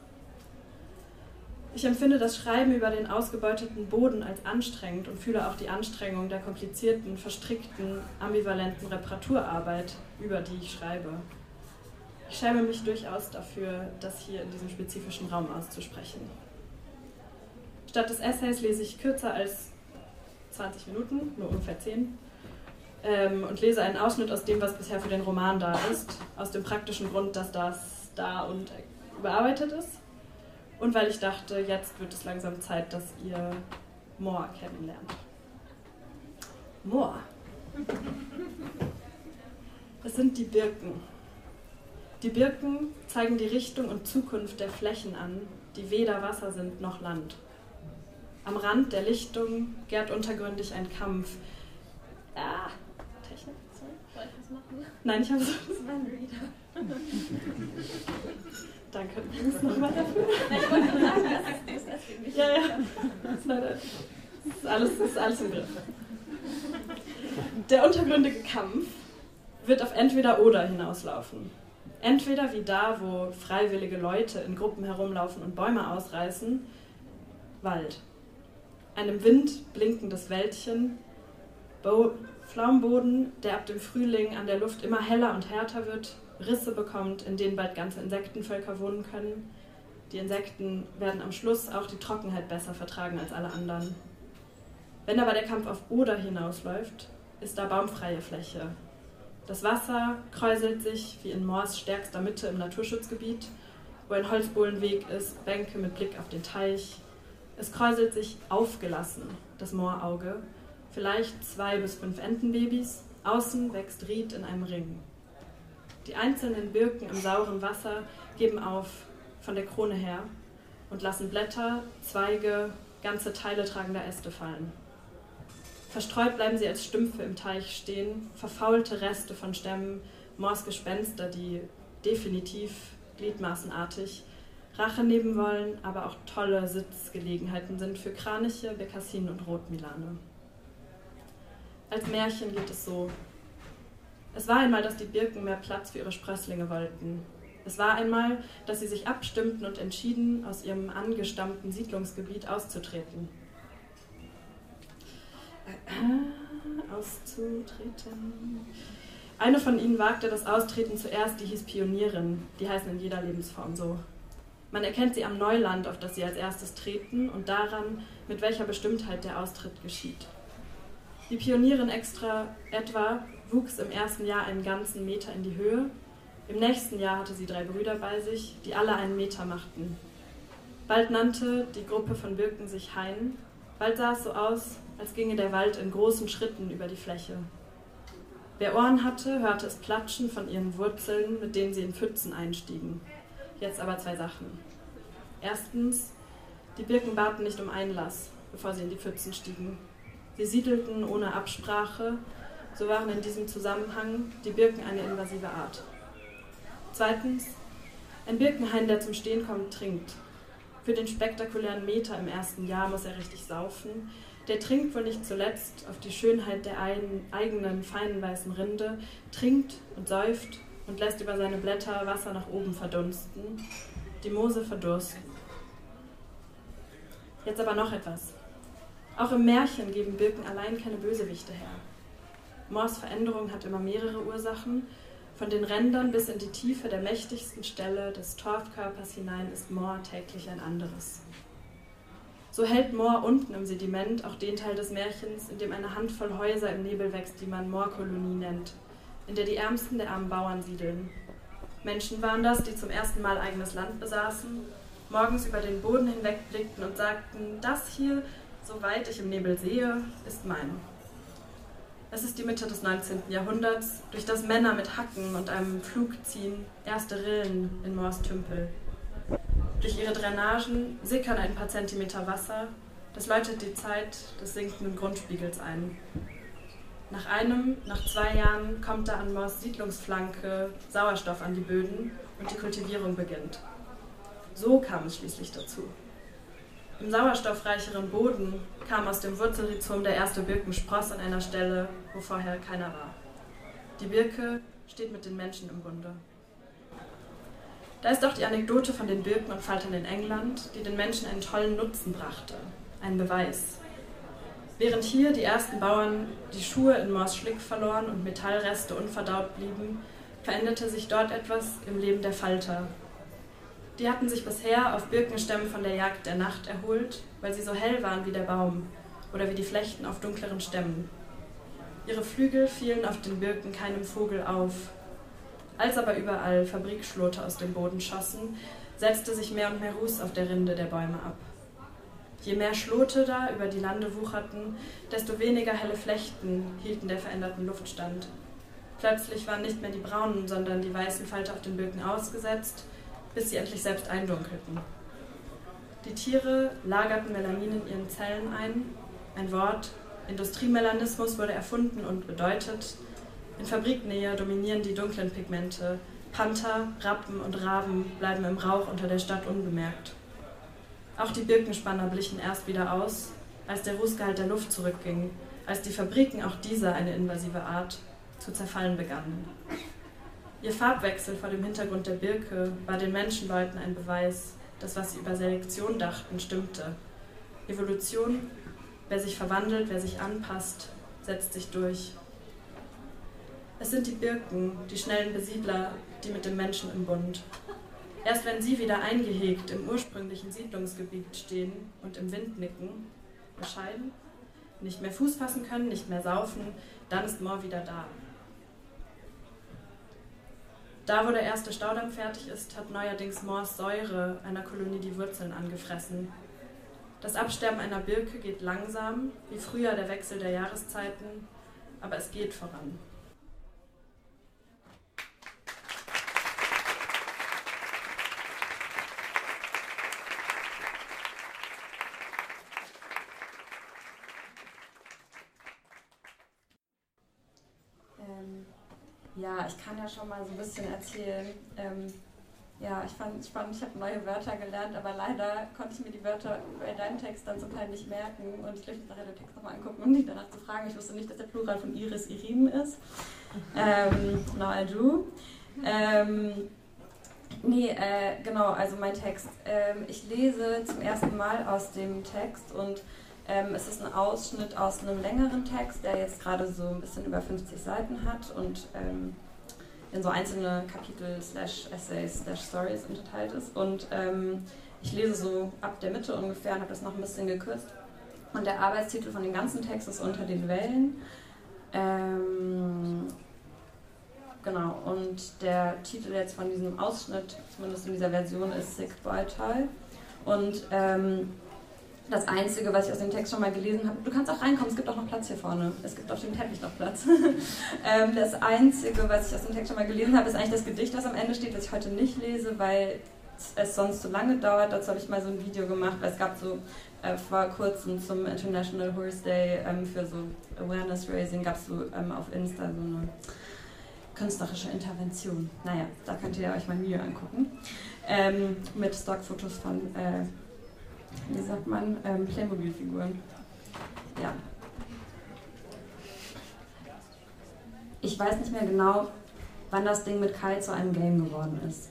Ich empfinde das Schreiben über den ausgebeuteten Boden als anstrengend und fühle auch die Anstrengung der komplizierten, verstrickten, ambivalenten Reparaturarbeit, über die ich schreibe. Ich schäme mich durchaus dafür, das hier in diesem spezifischen Raum auszusprechen. Statt des Essays lese ich kürzer als 20 Minuten, nur ungefähr 10, ähm, und lese einen Ausschnitt aus dem, was bisher für den Roman da ist, aus dem praktischen Grund, dass das da und überarbeitet ist und weil ich dachte, jetzt wird es langsam Zeit, dass ihr Moor kennenlernt. Moor. Es sind die Birken. Die Birken zeigen die Richtung und Zukunft der Flächen an, die weder Wasser sind noch Land. Am Rand der Lichtung gärt untergründig ein Kampf. Ah, Technik, sorry. Soll ich das machen? Nein, ich habe es. Das war wieder. Danke. Nochmal dafür. Ich wollte nur sagen, das ist, das ist Ja, ja. Das ist, alles, das ist alles im Griff. Der untergründige Kampf wird auf entweder oder hinauslaufen. Entweder wie da, wo freiwillige Leute in Gruppen herumlaufen und Bäume ausreißen, Wald. Ein im Wind blinkendes Wäldchen, Bo Pflaumenboden, der ab dem Frühling an der Luft immer heller und härter wird, Risse bekommt, in denen bald ganze Insektenvölker wohnen können. Die Insekten werden am Schluss auch die Trockenheit besser vertragen als alle anderen. Wenn aber der Kampf auf Oder hinausläuft, ist da baumfreie Fläche. Das Wasser kräuselt sich wie in Moors stärkster Mitte im Naturschutzgebiet, wo ein Holzbohlenweg ist, Bänke mit Blick auf den Teich. Es kräuselt sich aufgelassen, das Moorauge, vielleicht zwei bis fünf Entenbabys, außen wächst Ried in einem Ring. Die einzelnen Birken im sauren Wasser geben auf von der Krone her und lassen Blätter, Zweige, ganze Teile tragender Äste fallen. Verstreut bleiben sie als Stümpfe im Teich stehen, verfaulte Reste von Stämmen, Morsgespenster, die definitiv gliedmaßenartig Rache nehmen wollen, aber auch tolle Sitzgelegenheiten sind für Kraniche, Bekassinen und Rotmilane. Als Märchen geht es so. Es war einmal, dass die Birken mehr Platz für ihre Sprösslinge wollten. Es war einmal, dass sie sich abstimmten und entschieden, aus ihrem angestammten Siedlungsgebiet auszutreten. Äh, auszutreten. Eine von ihnen wagte das Austreten zuerst, die hieß Pionierin. Die heißen in jeder Lebensform so. Man erkennt sie am Neuland, auf das sie als erstes treten, und daran, mit welcher Bestimmtheit der Austritt geschieht. Die Pionierin extra etwa wuchs im ersten Jahr einen ganzen Meter in die Höhe. Im nächsten Jahr hatte sie drei Brüder bei sich, die alle einen Meter machten. Bald nannte die Gruppe von Birken sich Hain, bald sah es so aus, als ginge der Wald in großen Schritten über die Fläche. Wer Ohren hatte, hörte es platschen von ihren Wurzeln, mit denen sie in Pfützen einstiegen. Jetzt aber zwei Sachen. Erstens, die Birken baten nicht um Einlass, bevor sie in die Pfützen stiegen. Sie siedelten ohne Absprache, so waren in diesem Zusammenhang die Birken eine invasive Art. Zweitens, ein Birkenhain, der zum Stehen kommt, trinkt. Für den spektakulären Meter im ersten Jahr muss er richtig saufen. Der trinkt wohl nicht zuletzt auf die Schönheit der eigenen feinen weißen Rinde, trinkt und säuft und lässt über seine Blätter Wasser nach oben verdunsten, die Moose verdursten. Jetzt aber noch etwas. Auch im Märchen geben Birken allein keine Bösewichte her. Moors Veränderung hat immer mehrere Ursachen. Von den Rändern bis in die Tiefe der mächtigsten Stelle des Torfkörpers hinein ist Moor täglich ein anderes. So hält Moor unten im Sediment auch den Teil des Märchens, in dem eine Handvoll Häuser im Nebel wächst, die man Moorkolonie nennt, in der die Ärmsten der armen Bauern siedeln. Menschen waren das, die zum ersten Mal eigenes Land besaßen, morgens über den Boden hinwegblickten und sagten, das hier, soweit ich im Nebel sehe, ist mein. Es ist die Mitte des 19. Jahrhunderts, durch das Männer mit Hacken und einem Pflug ziehen, erste Rillen in Moors Tümpel. Durch ihre Drainagen sickern ein paar Zentimeter Wasser, das läutet die Zeit des sinkenden Grundspiegels ein. Nach einem, nach zwei Jahren kommt da an Moors Siedlungsflanke Sauerstoff an die Böden und die Kultivierung beginnt. So kam es schließlich dazu. Im sauerstoffreicheren Boden kam aus dem Wurzelrhizom der erste Birkenspross an einer Stelle, wo vorher keiner war. Die Birke steht mit den Menschen im Bunde. Da ist auch die Anekdote von den Birken und Faltern in England, die den Menschen einen tollen Nutzen brachte, ein Beweis. Während hier die ersten Bauern die Schuhe in Moors Schlick verloren und Metallreste unverdaut blieben, veränderte sich dort etwas im Leben der Falter. Die hatten sich bisher auf Birkenstämmen von der Jagd der Nacht erholt, weil sie so hell waren wie der Baum oder wie die Flechten auf dunkleren Stämmen. Ihre Flügel fielen auf den Birken keinem Vogel auf. Als aber überall Fabrikschlote aus dem Boden schossen, setzte sich mehr und mehr Ruß auf der Rinde der Bäume ab. Je mehr Schlote da über die Lande wucherten, desto weniger helle Flechten hielten der veränderten Luft stand. Plötzlich waren nicht mehr die braunen, sondern die weißen Falter auf den Birken ausgesetzt, bis sie endlich selbst eindunkelten. Die Tiere lagerten Melanin in ihren Zellen ein, ein Wort, Industriemelanismus wurde erfunden und bedeutet, in Fabriknähe dominieren die dunklen Pigmente, Panther, Rappen und Raben bleiben im Rauch unter der Stadt unbemerkt. Auch die Birkenspanner blichen erst wieder aus, als der Rußgehalt der Luft zurückging, als die Fabriken auch dieser eine invasive Art zu zerfallen begannen. Ihr Farbwechsel vor dem Hintergrund der Birke war den Menschenleuten ein Beweis, dass was sie über Selektion dachten, stimmte. Evolution, wer sich verwandelt, wer sich anpasst, setzt sich durch. Es sind die Birken, die schnellen Besiedler, die mit dem Menschen im Bund. Erst wenn sie wieder eingehegt im ursprünglichen Siedlungsgebiet stehen und im Wind nicken, bescheiden, nicht mehr Fuß fassen können, nicht mehr saufen, dann ist Moor wieder da. Da, wo der erste Staudamm fertig ist, hat neuerdings Moors Säure einer Kolonie die Wurzeln angefressen. Das Absterben einer Birke geht langsam, wie früher der Wechsel der Jahreszeiten, aber es geht voran. Ja, ich kann ja schon mal so ein bisschen erzählen. Ähm, ja, ich fand es spannend, ich habe neue Wörter gelernt, aber leider konnte ich mir die Wörter bei deinem Text dann zum Teil nicht merken. Und ich möchte nachher den Text nochmal angucken, um dich danach zu fragen. Ich wusste nicht, dass der Plural von Iris Irin ist. Ähm, I do. Ähm, nee, äh, genau, also mein Text. Ähm, ich lese zum ersten Mal aus dem Text und ähm, es ist ein Ausschnitt aus einem längeren Text, der jetzt gerade so ein bisschen über 50 Seiten hat und ähm, in so einzelne Kapitel slash Essays slash Stories unterteilt ist. Und ähm, ich lese so ab der Mitte ungefähr und habe das noch ein bisschen gekürzt. Und der Arbeitstitel von dem ganzen Text ist Unter den Wellen. Ähm, genau, und der Titel jetzt von diesem Ausschnitt, zumindest in dieser Version, ist Sick Vital. Und ähm, das Einzige, was ich aus dem Text schon mal gelesen habe, du kannst auch reinkommen, es gibt auch noch Platz hier vorne. Es gibt auf dem Teppich noch Platz. ähm, das Einzige, was ich aus dem Text schon mal gelesen habe, ist eigentlich das Gedicht, was am Ende steht, das ich heute nicht lese, weil es sonst zu lange dauert. Dazu habe ich mal so ein Video gemacht, weil es gab so äh, vor kurzem zum International Horse Day ähm, für so Awareness Raising, gab es so ähm, auf Insta so eine künstlerische Intervention. Naja, da könnt ihr euch mal Video angucken. Mit Stockfotos von äh, wie sagt man, ähm, Playmobil-Figuren. Ja. Ich weiß nicht mehr genau, wann das Ding mit Kai zu einem Game geworden ist.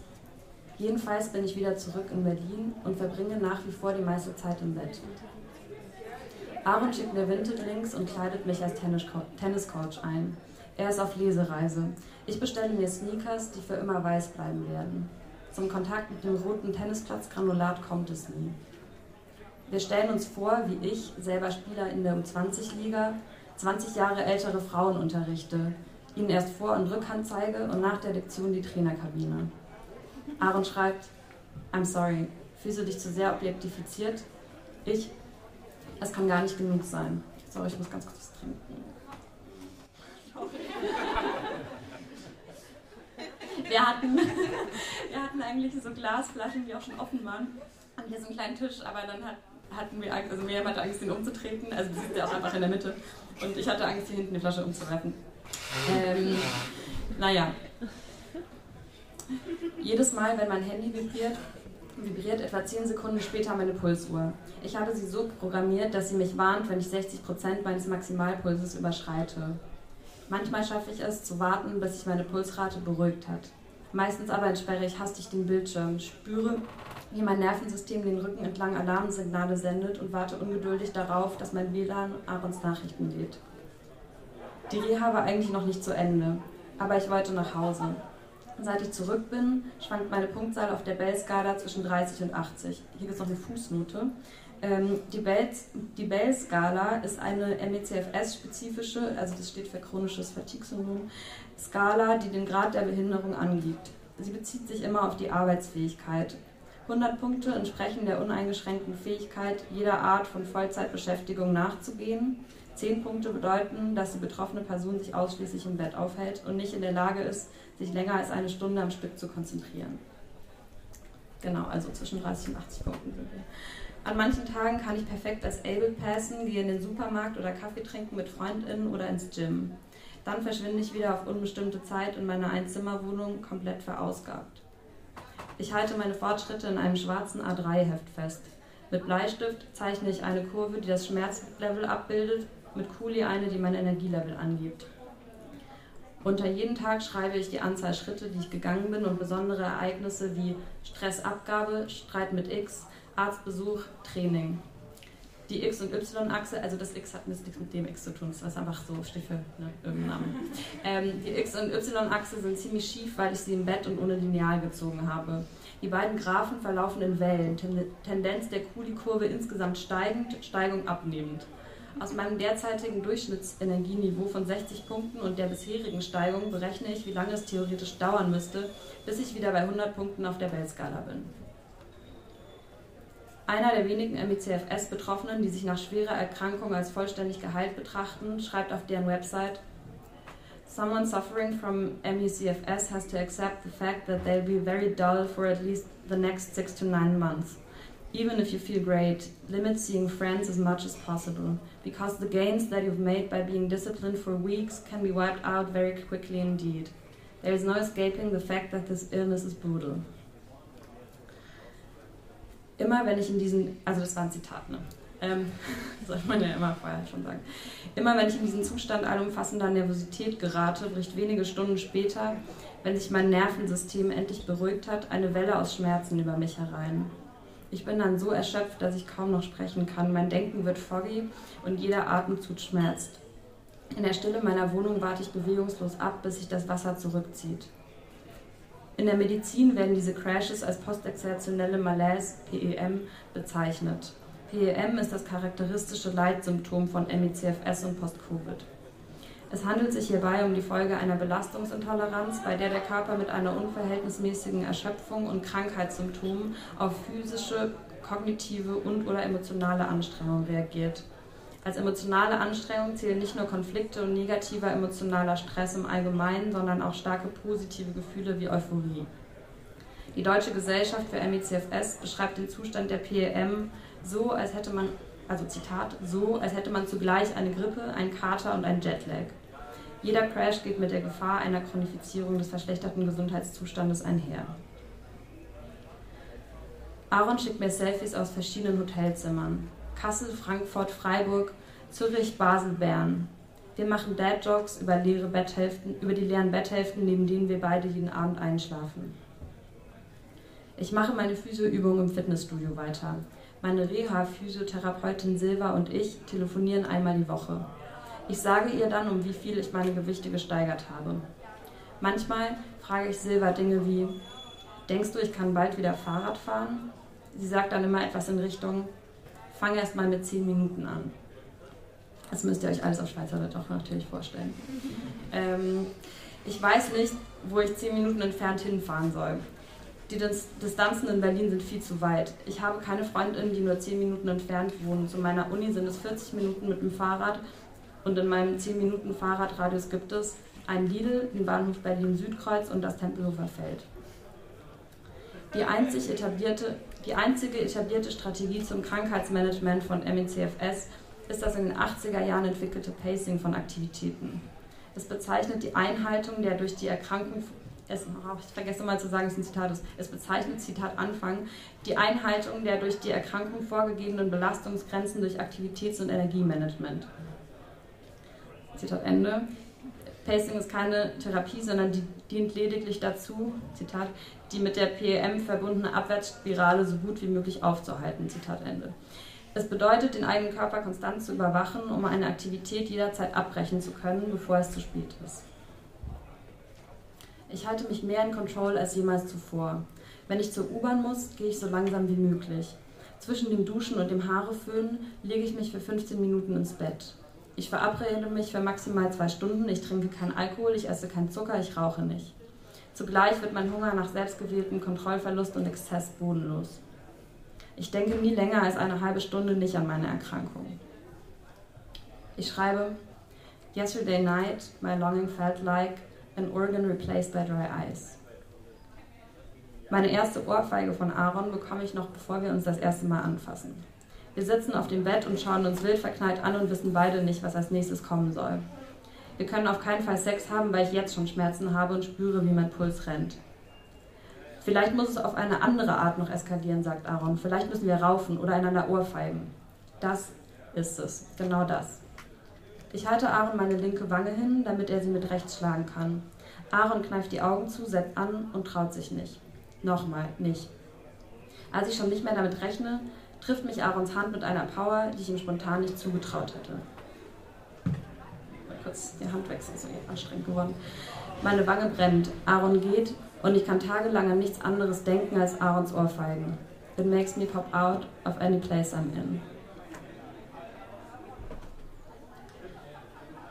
Jedenfalls bin ich wieder zurück in Berlin und verbringe nach wie vor die meiste Zeit im Bett. Aaron schickt mir Vinted-Links und kleidet mich als Tenniscoach ein. Er ist auf Lesereise. Ich bestelle mir Sneakers, die für immer weiß bleiben werden. Zum Kontakt mit dem roten Tennisplatz-Granulat kommt es nie. Wir stellen uns vor, wie ich, selber Spieler in der U20-Liga, 20 Jahre ältere Frauen unterrichte, ihnen erst Vor- und Rückhand zeige und nach der Lektion die Trainerkabine. Aaron schreibt, I'm sorry, fühlst du dich zu sehr objektifiziert? Ich, es kann gar nicht genug sein. Sorry, ich muss ganz kurz was trinken. Wir hatten, wir hatten eigentlich so Glasflaschen, die auch schon offen waren. Und hier so einen kleinen Tisch, aber dann hat hatten wir Angst, also Miriam hatte Angst, ihn umzutreten. Also die sitzt ja auch einfach in der Mitte. Und ich hatte Angst, hier hinten die Flasche umzuwerfen. Ähm, naja. Jedes Mal, wenn mein Handy vibriert, vibriert etwa 10 Sekunden später meine Pulsuhr. Ich habe sie so programmiert, dass sie mich warnt, wenn ich 60% meines Maximalpulses überschreite. Manchmal schaffe ich es, zu warten, bis sich meine Pulsrate beruhigt hat. Meistens aber entsperre ich hastig den Bildschirm, spüre, wie mein Nervensystem den Rücken entlang Alarmsignale sendet und warte ungeduldig darauf, dass mein WLAN Aarons Nachrichten lädt. Die Reha war eigentlich noch nicht zu Ende, aber ich wollte nach Hause. Seit ich zurück bin, schwankt meine Punktzahl auf der Bell-Skala zwischen 30 und 80. Hier gibt es noch eine Fußnote. Ähm, die Bell-Skala ist eine MECFS-spezifische, also das steht für chronisches Fatigue-Syndrom, Skala, die den Grad der Behinderung angibt. Sie bezieht sich immer auf die Arbeitsfähigkeit. 100 Punkte entsprechen der uneingeschränkten Fähigkeit, jeder Art von Vollzeitbeschäftigung nachzugehen. 10 Punkte bedeuten, dass die betroffene Person sich ausschließlich im Bett aufhält und nicht in der Lage ist, sich länger als eine Stunde am Stück zu konzentrieren. Genau, also zwischen 30 und 80 Punkten sind wir. An manchen Tagen kann ich perfekt als Able passen, gehe in den Supermarkt oder Kaffee trinken mit FreundInnen oder ins Gym. Dann verschwinde ich wieder auf unbestimmte Zeit in meiner Einzimmerwohnung komplett verausgabt. Ich halte meine Fortschritte in einem schwarzen A3-Heft fest. Mit Bleistift zeichne ich eine Kurve, die das Schmerzlevel abbildet, mit Kuli eine, die mein Energielevel angibt. Unter jeden Tag schreibe ich die Anzahl Schritte, die ich gegangen bin und besondere Ereignisse wie Stressabgabe, Streit mit X, Arztbesuch, Training. Die X- und Y-Achse, also das X hat nichts mit dem X zu tun, das ist einfach so, für ne, irgendeinen Namen. Ähm, die X- und Y-Achse sind ziemlich schief, weil ich sie im Bett und ohne Lineal gezogen habe. Die beiden Graphen verlaufen in Wellen, Tendenz der Kuli-Kurve insgesamt steigend, Steigung abnehmend. Aus meinem derzeitigen Durchschnittsenergieniveau von 60 Punkten und der bisherigen Steigung berechne ich, wie lange es theoretisch dauern müsste, bis ich wieder bei 100 Punkten auf der Weltskala bin einer der wenigen MECFS-Betroffenen, die sich nach schwerer Erkrankung als vollständig geheilt betrachten, schreibt auf deren Website, Someone suffering from MECFS has to accept the fact that they'll be very dull for at least the next six to nine months. Even if you feel great, limit seeing friends as much as possible, because the gains that you've made by being disciplined for weeks can be wiped out very quickly indeed. There is no escaping the fact that this illness is brutal immer wenn ich in diesen, also das war ein Zitat, ne? Ähm, sollte man ja immer vorher schon sagen. Immer wenn ich in diesen Zustand allumfassender Nervosität gerate, bricht wenige Stunden später, wenn sich mein Nervensystem endlich beruhigt hat, eine Welle aus Schmerzen über mich herein. Ich bin dann so erschöpft, dass ich kaum noch sprechen kann. Mein Denken wird foggy und jeder Atemzug schmerzt. In der Stille meiner Wohnung warte ich bewegungslos ab, bis sich das Wasser zurückzieht. In der Medizin werden diese Crashes als postexertionelle Malaise, PEM, bezeichnet. PEM ist das charakteristische Leitsymptom von MECFS und Post-Covid. Es handelt sich hierbei um die Folge einer Belastungsintoleranz, bei der der Körper mit einer unverhältnismäßigen Erschöpfung und Krankheitssymptomen auf physische, kognitive und/oder emotionale Anstrengung reagiert. Als emotionale Anstrengung zählen nicht nur Konflikte und negativer emotionaler Stress im Allgemeinen, sondern auch starke positive Gefühle wie Euphorie. Die Deutsche Gesellschaft für MECFS beschreibt den Zustand der PEM so, als hätte man, also Zitat, so, als hätte man zugleich eine Grippe, einen Kater und einen Jetlag. Jeder Crash geht mit der Gefahr einer Chronifizierung des verschlechterten Gesundheitszustandes einher. Aaron schickt mir Selfies aus verschiedenen Hotelzimmern. Kassel, Frankfurt, Freiburg, Zürich, Basel, Bern. Wir machen Dad-Jokes über, leere Betthälften, über die leeren Betthälften, neben denen wir beide jeden Abend einschlafen. Ich mache meine Physioübungen im Fitnessstudio weiter. Meine Reha-Physiotherapeutin Silva und ich telefonieren einmal die Woche. Ich sage ihr dann, um wie viel ich meine Gewichte gesteigert habe. Manchmal frage ich Silva Dinge wie, denkst du, ich kann bald wieder Fahrrad fahren? Sie sagt dann immer etwas in Richtung, fange erst mal mit 10 Minuten an. Das müsst ihr euch alles auf Schweizerdeutsch auch natürlich vorstellen. Ähm, ich weiß nicht, wo ich 10 Minuten entfernt hinfahren soll. Die Distanzen in Berlin sind viel zu weit. Ich habe keine Freundinnen, die nur 10 Minuten entfernt wohnen. Zu meiner Uni sind es 40 Minuten mit dem Fahrrad und in meinem 10 Minuten Fahrradradius gibt es einen Lidl, den Bahnhof Berlin-Südkreuz und das Tempelhofer Feld. Die einzig etablierte die einzige etablierte Strategie zum Krankheitsmanagement von MECFS ist das in den 80er Jahren entwickelte Pacing von Aktivitäten. Es bezeichnet die Einhaltung der durch die Erkrankung es, oh, ich vergesse mal zu sagen, es ist ein Zitat. Es bezeichnet, Zitat Anfang, die Einhaltung der durch die Erkrankung vorgegebenen Belastungsgrenzen durch Aktivitäts- und Energiemanagement. Zitat Ende. Pacing ist keine Therapie, sondern die dient lediglich dazu, Zitat, die mit der PEM verbundene Abwärtsspirale so gut wie möglich aufzuhalten. Zitat Ende. Es bedeutet, den eigenen Körper konstant zu überwachen, um eine Aktivität jederzeit abbrechen zu können, bevor es zu spät ist. Ich halte mich mehr in Control als jemals zuvor. Wenn ich zur U-Bahn muss, gehe ich so langsam wie möglich. Zwischen dem Duschen und dem Haareföhnen lege ich mich für 15 Minuten ins Bett. Ich verabrede mich für maximal zwei Stunden. Ich trinke keinen Alkohol, ich esse keinen Zucker, ich rauche nicht. Zugleich wird mein Hunger nach selbstgewähltem Kontrollverlust und Exzess bodenlos. Ich denke nie länger als eine halbe Stunde nicht an meine Erkrankung. Ich schreibe, Yesterday night, my longing felt like an organ replaced by dry ice. Meine erste Ohrfeige von Aaron bekomme ich noch, bevor wir uns das erste Mal anfassen. Wir sitzen auf dem Bett und schauen uns wild verknallt an und wissen beide nicht, was als nächstes kommen soll. Wir können auf keinen Fall Sex haben, weil ich jetzt schon Schmerzen habe und spüre, wie mein Puls rennt. Vielleicht muss es auf eine andere Art noch eskalieren, sagt Aaron. Vielleicht müssen wir raufen oder einander ohrfeigen. Das ist es, genau das. Ich halte Aaron meine linke Wange hin, damit er sie mit rechts schlagen kann. Aaron kneift die Augen zu, setzt an und traut sich nicht. Nochmal, nicht. Als ich schon nicht mehr damit rechne, trifft mich Aarons Hand mit einer Power, die ich ihm spontan nicht zugetraut hätte. Mal kurz die Hand wechseln, ist anstrengend geworden. Meine Wange brennt, Aaron geht und ich kann tagelang an nichts anderes denken als Aarons Ohrfeigen. It makes me pop out of any place I'm in.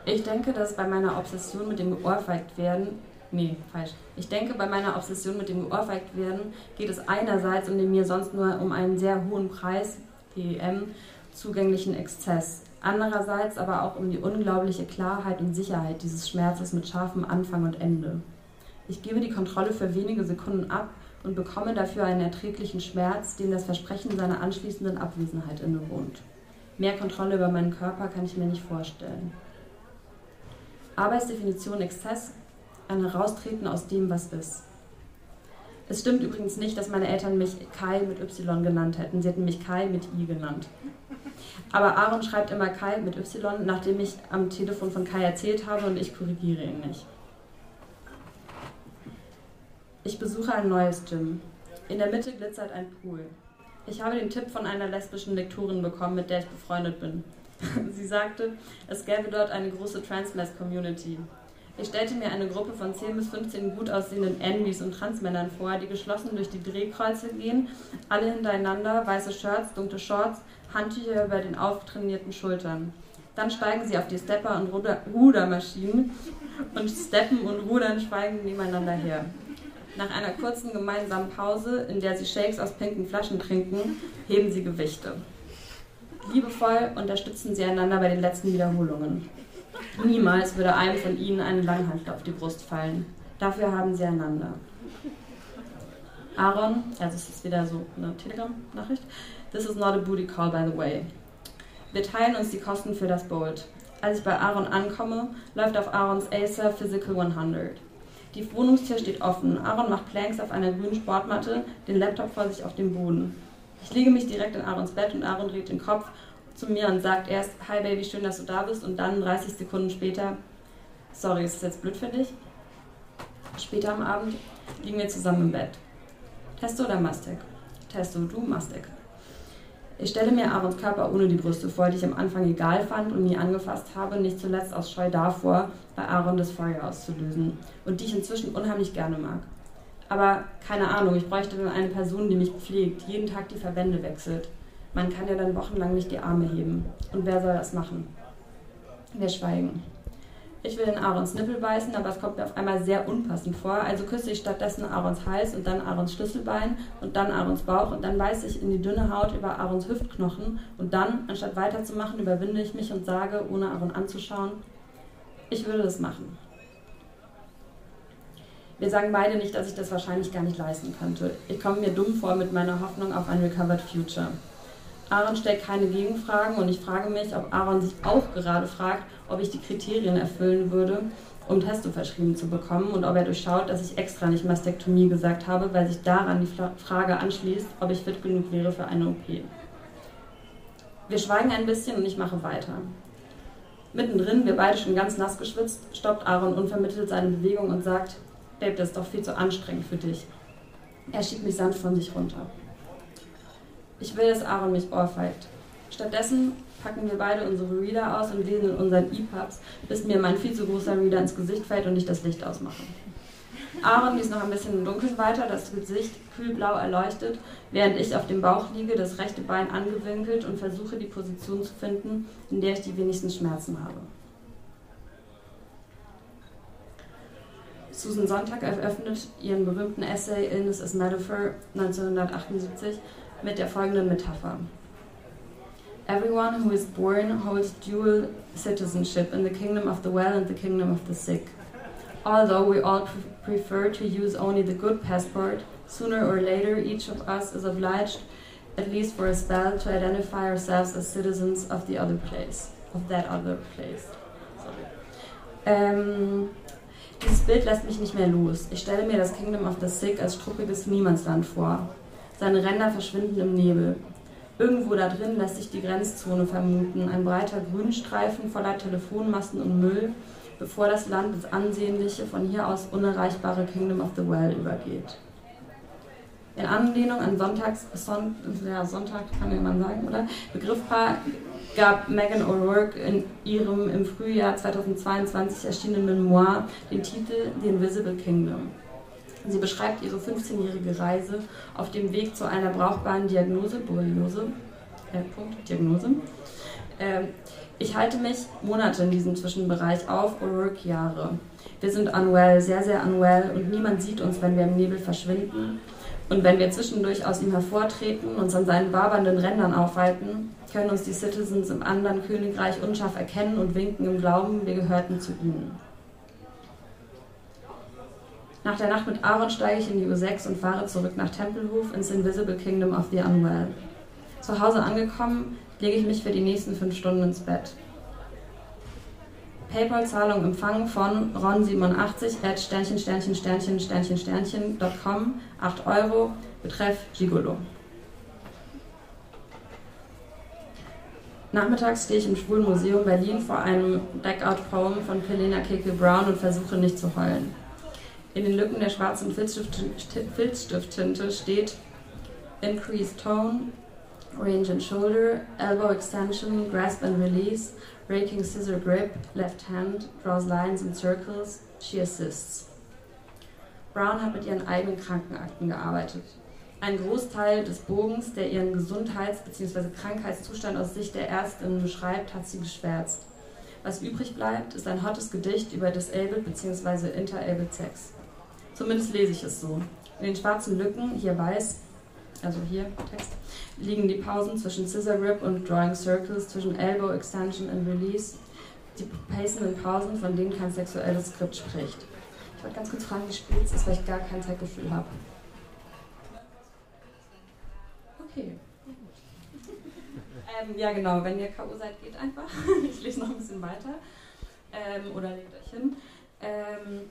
Ich denke, dass bei meiner Obsession mit dem geohrfeigt werden Nee, falsch. Ich denke, bei meiner Obsession mit dem geohrfeigt werden geht es einerseits um den mir sonst nur um einen sehr hohen Preis, PEM, zugänglichen Exzess. Andererseits aber auch um die unglaubliche Klarheit und Sicherheit dieses Schmerzes mit scharfem Anfang und Ende. Ich gebe die Kontrolle für wenige Sekunden ab und bekomme dafür einen erträglichen Schmerz, dem das Versprechen seiner anschließenden Abwesenheit innewohnt. Mehr Kontrolle über meinen Körper kann ich mir nicht vorstellen. Arbeitsdefinition Exzess ein Heraustreten aus dem, was ist. Es stimmt übrigens nicht, dass meine Eltern mich Kai mit Y genannt hätten. Sie hätten mich Kai mit I genannt. Aber Aaron schreibt immer Kai mit Y, nachdem ich am Telefon von Kai erzählt habe und ich korrigiere ihn nicht. Ich besuche ein neues Gym. In der Mitte glitzert ein Pool. Ich habe den Tipp von einer lesbischen Lektorin bekommen, mit der ich befreundet bin. Sie sagte, es gäbe dort eine große Transmess-Community. Ich stellte mir eine Gruppe von 10 bis 15 gut aussehenden Envys und Transmännern vor, die geschlossen durch die Drehkreuze gehen, alle hintereinander, weiße Shirts, dunkle Shorts, Handtücher über den auftrainierten Schultern. Dann steigen sie auf die Stepper- und Ruder Rudermaschinen und steppen und rudern schweigend nebeneinander her. Nach einer kurzen gemeinsamen Pause, in der sie Shakes aus pinken Flaschen trinken, heben sie Gewichte. Liebevoll unterstützen sie einander bei den letzten Wiederholungen. Niemals würde einem von ihnen eine Langhand auf die Brust fallen. Dafür haben sie einander. Aaron, also es ist wieder so eine Telegram-Nachricht. This is not a booty call, by the way. Wir teilen uns die Kosten für das Bolt. Als ich bei Aaron ankomme, läuft auf Aarons Acer Physical 100. Die Wohnungstür steht offen. Aaron macht Planks auf einer grünen Sportmatte, den Laptop vor sich auf dem Boden. Ich lege mich direkt in Aarons Bett und Aaron dreht den Kopf zu mir und sagt erst, hi Baby, schön, dass du da bist und dann 30 Sekunden später, sorry, ist das jetzt blöd für dich? Später am Abend liegen wir zusammen im Bett. Testo oder Mastek? Testo, du Mastek. Ich stelle mir Aarons Körper ohne die Brüste vor, die ich am Anfang egal fand und nie angefasst habe, nicht zuletzt aus Scheu davor, bei Aaron das Feuer auszulösen und die ich inzwischen unheimlich gerne mag. Aber keine Ahnung, ich bräuchte dann eine Person, die mich pflegt, jeden Tag die Verbände wechselt. Man kann ja dann wochenlang nicht die Arme heben. Und wer soll das machen? Wir schweigen. Ich will in Aarons Nippel beißen, aber es kommt mir auf einmal sehr unpassend vor. Also küsse ich stattdessen Aarons Hals und dann Aarons Schlüsselbein und dann Aarons Bauch und dann beiße ich in die dünne Haut über Aarons Hüftknochen und dann, anstatt weiterzumachen, überwinde ich mich und sage, ohne Aaron anzuschauen, ich würde das machen. Wir sagen beide nicht, dass ich das wahrscheinlich gar nicht leisten könnte. Ich komme mir dumm vor mit meiner Hoffnung auf ein Recovered Future. Aaron stellt keine Gegenfragen und ich frage mich, ob Aaron sich auch gerade fragt, ob ich die Kriterien erfüllen würde, um Testo verschrieben zu bekommen und ob er durchschaut, dass ich extra nicht Mastektomie gesagt habe, weil sich daran die Frage anschließt, ob ich fit genug wäre für eine OP. Wir schweigen ein bisschen und ich mache weiter. Mittendrin, wir beide schon ganz nass geschwitzt, stoppt Aaron unvermittelt seine Bewegung und sagt, Babe, das ist doch viel zu anstrengend für dich. Er schiebt mich sanft von sich runter. Ich will, dass Aaron mich ohrfeigt. Stattdessen packen wir beide unsere Reader aus und lesen in unseren E-Pubs, bis mir mein viel zu großer Reader ins Gesicht fällt und ich das Licht ausmache. Aaron liest noch ein bisschen im Dunkeln weiter, das Gesicht kühlblau erleuchtet, während ich auf dem Bauch liege, das rechte Bein angewinkelt und versuche, die Position zu finden, in der ich die wenigsten Schmerzen habe. Susan Sonntag eröffnet ihren berühmten Essay Illness as Metaphor 1978 mit der folgenden Metapher. Everyone who is born holds dual citizenship in the kingdom of the well and the kingdom of the sick. Although we all pre prefer to use only the good passport, sooner or later each of us is obliged, at least for a spell, to identify ourselves as citizens of the other place, of that other place. Ähm, dieses Bild lässt mich nicht mehr los. Ich stelle mir das Kingdom of the Sick als struppiges Niemandsland vor. Seine Ränder verschwinden im Nebel. Irgendwo da drin lässt sich die Grenzzone vermuten, ein breiter Grünstreifen voller Telefonmasten und Müll, bevor das Land ins ansehnliche, von hier aus unerreichbare Kingdom of the Well übergeht. In Anlehnung an Sonntags, Son, ja, Sonntag kann man sagen, oder? Begriffpaar gab Megan O'Rourke in ihrem im Frühjahr 2022 erschienenen Memoir den Titel The Invisible Kingdom. Sie beschreibt ihre 15-jährige Reise auf dem Weg zu einer brauchbaren Diagnose, Borreliose, äh, Punkt, Diagnose. Äh, ich halte mich Monate in diesem Zwischenbereich auf, O'Rourke Jahre. Wir sind unwell, sehr, sehr unwell und niemand sieht uns, wenn wir im Nebel verschwinden. Und wenn wir zwischendurch aus ihm hervortreten, uns an seinen wabernden Rändern aufhalten, können uns die Citizens im anderen Königreich unscharf erkennen und winken im Glauben, wir gehörten zu ihnen. Nach der Nacht mit Aaron steige ich in die U6 und fahre zurück nach Tempelhof ins Invisible Kingdom of the Unwell. Zu Hause angekommen, lege ich mich für die nächsten fünf Stunden ins Bett. PayPal-Zahlung empfangen von ron87 at Sternchen, Sternchen, Sternchen, Sternchen, Sternchen.com, 8 Euro, Betreff Gigolo. Nachmittags stehe ich im Schwulen Museum Berlin vor einem Deckout-Poem von Helena Keke Brown und versuche nicht zu heulen. In den Lücken der schwarzen Filzstifttinte steht Increased Tone, Range and Shoulder, Elbow Extension, Grasp and Release, Raking Scissor Grip, Left Hand, Draws Lines and Circles, She Assists. Brown hat mit ihren eigenen Krankenakten gearbeitet. Ein Großteil des Bogens, der ihren Gesundheits- bzw. Krankheitszustand aus Sicht der Ärztinnen beschreibt, hat sie geschwärzt. Was übrig bleibt, ist ein hottes Gedicht über Disabled bzw. Interabled Sex. Zumindest lese ich es so. In den schwarzen Lücken, hier weiß, also hier Text, liegen die Pausen zwischen Scissor Grip und Drawing Circles, zwischen Elbow Extension und Release, die pacenden Pausen, von denen kein sexuelles Skript spricht. Ich wollte ganz kurz fragen, wie spät es ist, weil ich gar kein Zeitgefühl habe. Okay. Ähm, ja, genau, wenn ihr K.O. seid, geht einfach. ich lese noch ein bisschen weiter. Ähm, oder legt euch hin. Ähm,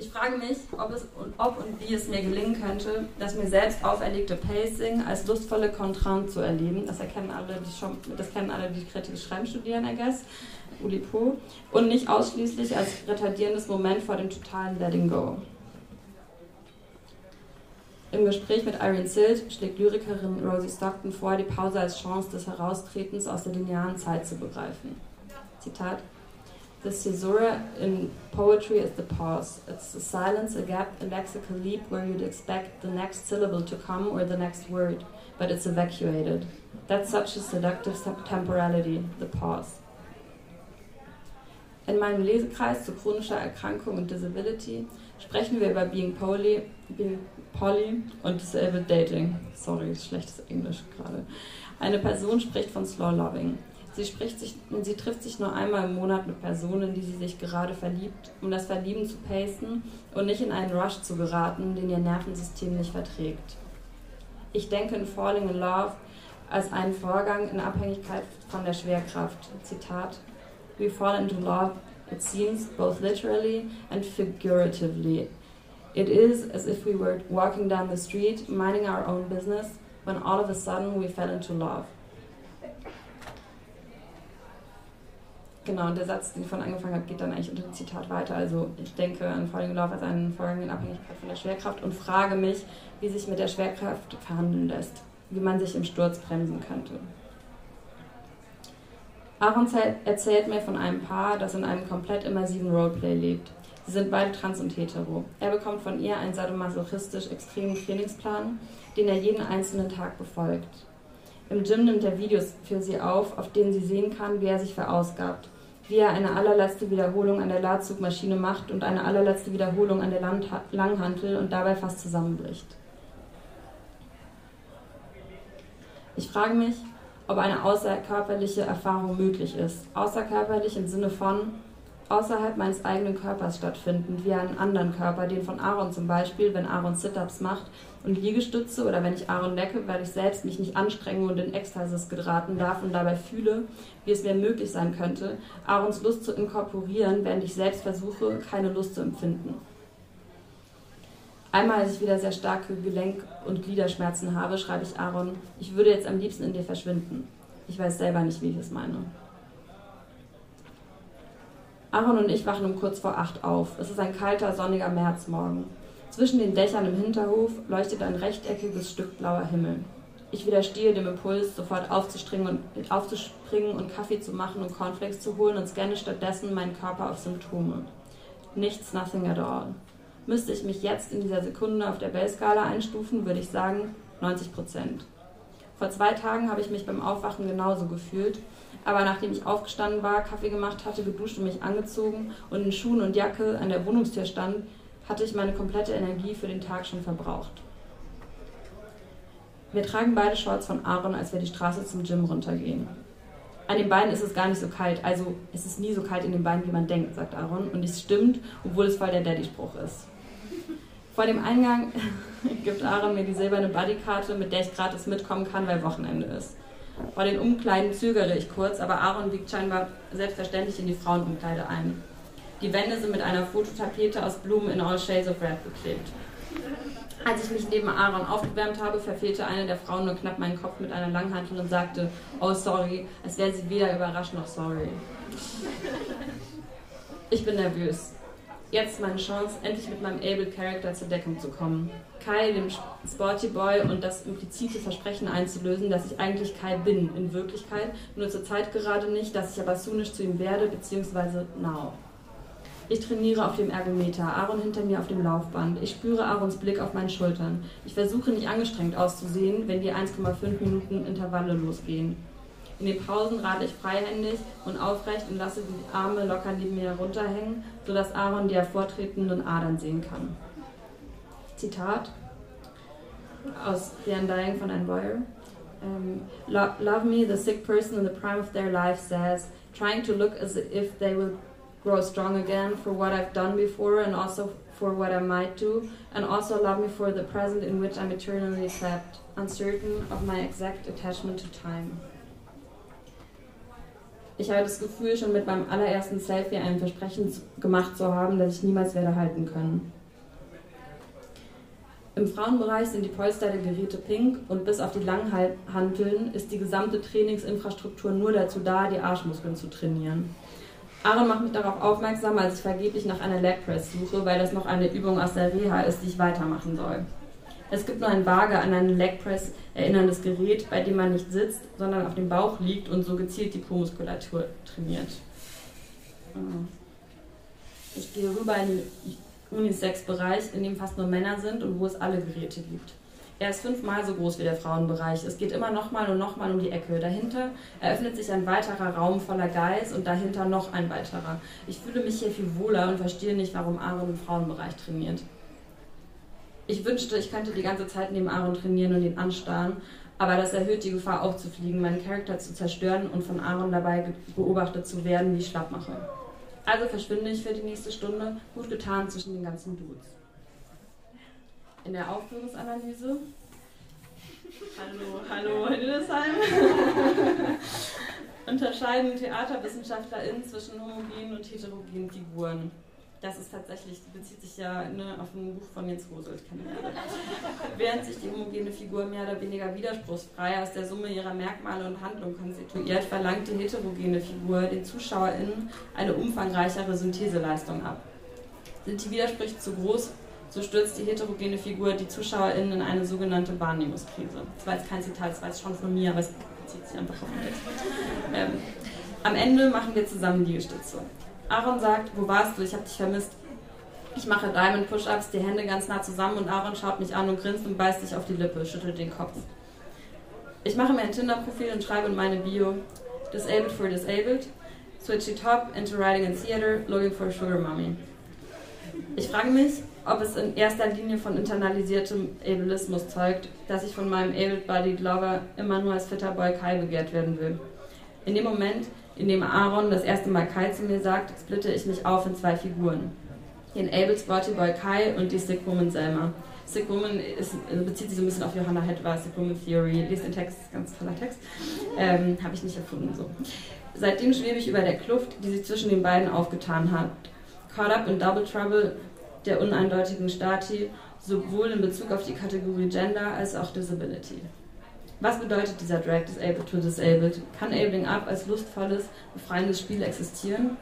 ich frage mich, ob, es, ob und wie es mir gelingen könnte, das mir selbst auferlegte Pacing als lustvolle Kontrant zu erleben. Das erkennen alle, die schon, das kennen alle, die kreatives Schreiben studieren, I guess. Ulipo. Und nicht ausschließlich als retardierendes Moment vor dem totalen Letting Go. Im Gespräch mit Irene Silt schlägt Lyrikerin Rosie Stockton vor, die Pause als Chance des Heraustretens aus der linearen Zeit zu begreifen. Zitat The caesura in poetry is the pause. It's the silence, a gap, a lexical leap where you'd expect the next syllable to come or the next word, but it's evacuated. That's such a seductive temporality, the pause. In meinem Lesekreis zu chronischer Erkrankung und Disability sprechen wir über Being Poly, being poly und Disabled Dating. Sorry, schlechtes Englisch gerade. Eine Person spricht von Slow Loving. Sie, spricht sich, sie trifft sich nur einmal im Monat mit Personen, die sie sich gerade verliebt, um das Verlieben zu pacen und nicht in einen Rush zu geraten, den ihr Nervensystem nicht verträgt. Ich denke in Falling in Love als einen Vorgang in Abhängigkeit von der Schwerkraft. Zitat: We fall into love, it seems, both literally and figuratively. It is as if we were walking down the street, minding our own business, when all of a sudden we fell into love. Genau, und der Satz, den ich von angefangen habe, geht dann eigentlich unter dem Zitat weiter. Also ich denke an Falling Love als einen Vorgang in Abhängigkeit von der Schwerkraft und frage mich, wie sich mit der Schwerkraft verhandeln lässt, wie man sich im Sturz bremsen könnte. Aaron erzählt mir von einem Paar, das in einem komplett immersiven Roleplay lebt. Sie sind beide trans und hetero. Er bekommt von ihr einen sadomasochistisch extremen Trainingsplan, den er jeden einzelnen Tag befolgt. Im Gym nimmt er Videos für sie auf, auf denen sie sehen kann, wie er sich verausgabt, wie er eine allerletzte Wiederholung an der Ladzugmaschine macht und eine allerletzte Wiederholung an der Langhantel und dabei fast zusammenbricht. Ich frage mich, ob eine außerkörperliche Erfahrung möglich ist. Außerkörperlich im Sinne von, außerhalb meines eigenen Körpers stattfinden, wie einen anderen Körper, den von Aaron zum Beispiel, wenn Aaron Sit-Ups macht und Liegestütze oder wenn ich Aaron lecke, weil ich selbst mich nicht anstrenge und in Ekstasis geraten darf und dabei fühle, wie es mir möglich sein könnte, Aarons Lust zu inkorporieren, während ich selbst versuche, keine Lust zu empfinden. Einmal, als ich wieder sehr starke Gelenk- und Gliederschmerzen habe, schreibe ich Aaron, ich würde jetzt am liebsten in dir verschwinden. Ich weiß selber nicht, wie ich es meine. Aaron und ich wachen um kurz vor acht auf. Es ist ein kalter, sonniger Märzmorgen. Zwischen den Dächern im Hinterhof leuchtet ein rechteckiges Stück blauer Himmel. Ich widerstehe dem Impuls, sofort aufzuspringen und, aufzuspringen und Kaffee zu machen und Cornflakes zu holen und scanne stattdessen meinen Körper auf Symptome. Nichts, nothing at all. Müsste ich mich jetzt in dieser Sekunde auf der Bell-Skala einstufen, würde ich sagen 90 Prozent. Vor zwei Tagen habe ich mich beim Aufwachen genauso gefühlt aber nachdem ich aufgestanden war, Kaffee gemacht hatte, geduscht und mich angezogen und in Schuhen und Jacke an der Wohnungstür stand, hatte ich meine komplette Energie für den Tag schon verbraucht. Wir tragen beide Shorts von Aaron, als wir die Straße zum Gym runtergehen. An den Beinen ist es gar nicht so kalt, also es ist nie so kalt in den Beinen, wie man denkt, sagt Aaron. Und es stimmt, obwohl es voll der Daddy-Spruch ist. Vor dem Eingang gibt Aaron mir die silberne Bodykarte, mit der ich gratis mitkommen kann, weil Wochenende ist. Vor den Umkleiden zögere ich kurz, aber Aaron wiegt scheinbar selbstverständlich in die Frauenumkleide ein. Die Wände sind mit einer Fototapete aus Blumen in all shades of red beklebt. Als ich mich neben Aaron aufgewärmt habe, verfehlte eine der Frauen nur knapp meinen Kopf mit einer Langhantel und sagte, oh sorry, als wäre sie weder überrascht noch sorry. Ich bin nervös. Jetzt meine Chance, endlich mit meinem Able Character zur Deckung zu kommen. Kai, dem Sporty Boy, und das implizite Versprechen einzulösen, dass ich eigentlich Kai bin, in Wirklichkeit, nur zur Zeit gerade nicht, dass ich aber soonisch zu ihm werde, beziehungsweise now. Ich trainiere auf dem Ergometer, Aaron hinter mir auf dem Laufband. Ich spüre Aarons Blick auf meinen Schultern. Ich versuche nicht angestrengt auszusehen, wenn die 1,5 Minuten Intervalle losgehen. In den Pausen rate ich freihändig und aufrecht und lasse die Arme locker neben mir herunterhängen, sodass Aaron die hervortretenden Adern sehen kann. Zitat aus The Undying von Anne Boyer. Um, Love me, the sick person in the prime of their life says, trying to look as if they will grow strong again for what I've done before and also for what I might do, and also love me for the present in which I'm eternally trapped, uncertain of my exact attachment to time. Ich habe das Gefühl, schon mit meinem allerersten Selfie ein Versprechen gemacht zu haben, das ich niemals werde halten können. Im Frauenbereich sind die Polster der Geräte pink und bis auf die Langhanteln ist die gesamte Trainingsinfrastruktur nur dazu da, die Arschmuskeln zu trainieren. Aaron macht mich darauf aufmerksam, als ich vergeblich nach einer Leg Press suche, weil das noch eine Übung aus der Reha ist, die ich weitermachen soll. Es gibt nur ein vage an einen Leg Press erinnerndes Gerät, bei dem man nicht sitzt, sondern auf dem Bauch liegt und so gezielt die Po-Muskulatur trainiert. Ich gehe rüber in die Unisex-Bereich, in dem fast nur Männer sind und wo es alle Geräte gibt. Er ist fünfmal so groß wie der Frauenbereich. Es geht immer nochmal und nochmal um die Ecke. Dahinter eröffnet sich ein weiterer Raum voller Guys und dahinter noch ein weiterer. Ich fühle mich hier viel wohler und verstehe nicht, warum Aaron im Frauenbereich trainiert. Ich wünschte, ich könnte die ganze Zeit neben Aaron trainieren und ihn anstarren, aber das erhöht die Gefahr aufzufliegen, meinen Charakter zu zerstören und von Aaron dabei beobachtet zu werden, wie ich schlapp mache. Also verschwinde ich für die nächste Stunde, gut getan zwischen den ganzen Dudes. In der Aufführungsanalyse. Hallo, hallo, Hildesheim. Unterscheiden TheaterwissenschaftlerInnen zwischen homogenen und heterogenen Figuren. Das ist tatsächlich, bezieht sich ja ne, auf ein Buch von Jens Roselt, Während sich die homogene Figur mehr oder weniger widerspruchsfrei aus der Summe ihrer Merkmale und Handlungen konstituiert, verlangt die heterogene Figur den ZuschauerInnen eine umfangreichere Syntheseleistung ab. Sind die Widersprüche zu groß, so stürzt die heterogene Figur die ZuschauerInnen in eine sogenannte Wahrnehmungskrise. Das war jetzt kein Zitat, das war jetzt schon von mir, aber es bezieht sich einfach auf den. Ähm, am Ende machen wir zusammen Liegestütze. Aaron sagt, wo warst du? Ich habe dich vermisst. Ich mache Diamond Push-Ups, die Hände ganz nah zusammen und Aaron schaut mich an und grinst und beißt sich auf die Lippe, schüttelt den Kopf. Ich mache mir ein Tinder-Profil und schreibe in meine Bio Disabled for Disabled, switchy top, into writing and theater, looking for a sugar mommy. Ich frage mich, ob es in erster Linie von internalisiertem Ableismus zeugt, dass ich von meinem able-bodied Lover immer nur als fitter Boy Kai begehrt werden will. In dem Moment, in dem Aaron das erste Mal Kai zu mir sagt, splitte ich mich auf in zwei Figuren. Den Able Sporty Boy Kai und die Sick Woman Selma. Sick Woman ist, bezieht sich so ein bisschen auf Johanna Hedwa, Sick Woman Theory. Lest den Text, ganz toller Text. Ähm, Habe ich nicht erfunden so. Seitdem schwebe ich über der Kluft, die sich zwischen den beiden aufgetan hat. Caught up in Double Trouble der uneindeutigen Stati, sowohl in Bezug auf die Kategorie Gender als auch Disability. Was bedeutet dieser Drag Disabled to Disabled? Kann Abling Up als lustvolles, befreiendes Spiel existieren?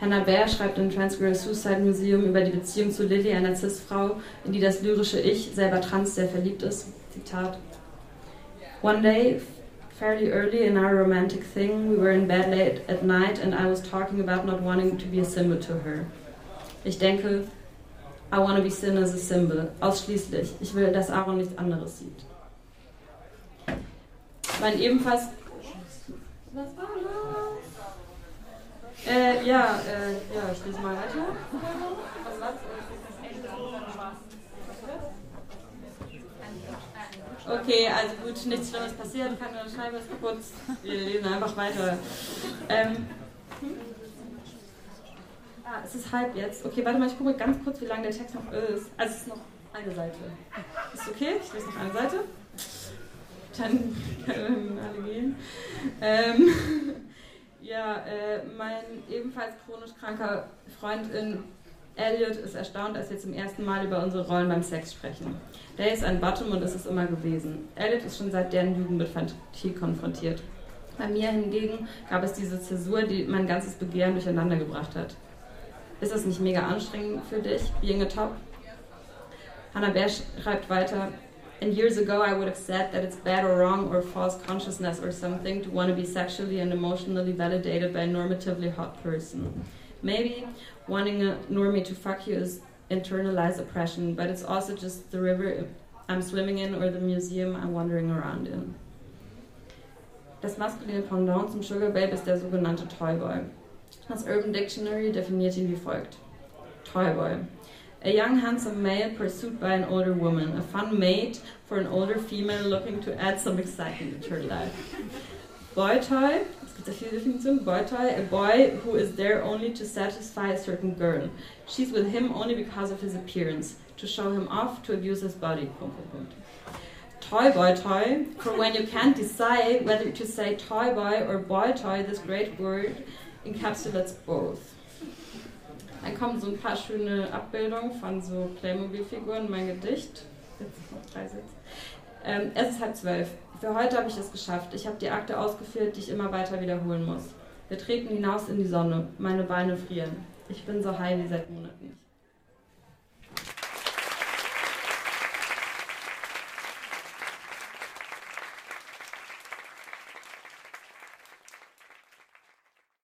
Hannah Baer schreibt im Transgirl Suicide Museum über die Beziehung zu Lily, einer Cis-Frau, in die das lyrische Ich, selber trans, sehr verliebt ist. Zitat. One day, fairly early in our romantic thing, we were in bed late at night and I was talking about not wanting to be a symbol to her. Ich denke, I wanna be seen as a symbol. Ausschließlich. Ich will, dass Aaron nichts anderes sieht. Mein ebenfalls. Was war das? Äh, ja, äh, ja, ich lese mal weiter. Okay, also gut, nichts Schlimmes passiert, keine Scheibe ist kaputt. Wir lesen einfach weiter. Ähm, ah, es ist halb jetzt. Okay, warte mal, ich gucke ganz kurz, wie lang der Text noch ist. Also es ist noch eine Seite. Ist okay? Ich lese noch eine Seite dann können alle gehen. Ähm, ja, äh, mein ebenfalls chronisch kranker Freund in Elliot ist erstaunt, als wir zum ersten Mal über unsere Rollen beim Sex sprechen. Der ist ein Bottom und ist es immer gewesen. Elliot ist schon seit deren Jugend mit Fantasie konfrontiert. Bei mir hingegen gab es diese Zäsur, die mein ganzes Begehren durcheinander gebracht hat. Ist das nicht mega anstrengend für dich, being a top? Hannah Bär schreibt weiter, And years ago, I would have said that it's bad or wrong or false consciousness or something to want to be sexually and emotionally validated by a normatively hot person. Maybe wanting a normie to fuck you is internalized oppression, but it's also just the river I'm swimming in or the museum I'm wandering around in. Das maskuline Pendant zum Sugar Babe ist der sogenannte Toyboy. Das Urban Dictionary definiert ihn wie folgt. Toyboy. A young, handsome male pursued by an older woman, a fun mate for an older female looking to add some excitement to her life. Boy toy. Boy toy, a boy who is there only to satisfy a certain girl. She's with him only because of his appearance, to show him off, to abuse his body. Toy boy toy, for when you can't decide whether to say toy boy or boy toy, this great word encapsulates both. Dann kommen so ein paar schöne Abbildungen von so Playmobil-Figuren, mein Gedicht. Jetzt noch drei Sätze. Ähm, es ist halb zwölf. Für heute habe ich es geschafft. Ich habe die Akte ausgeführt, die ich immer weiter wiederholen muss. Wir treten hinaus in die Sonne. Meine Beine frieren. Ich bin so high wie seit Monaten.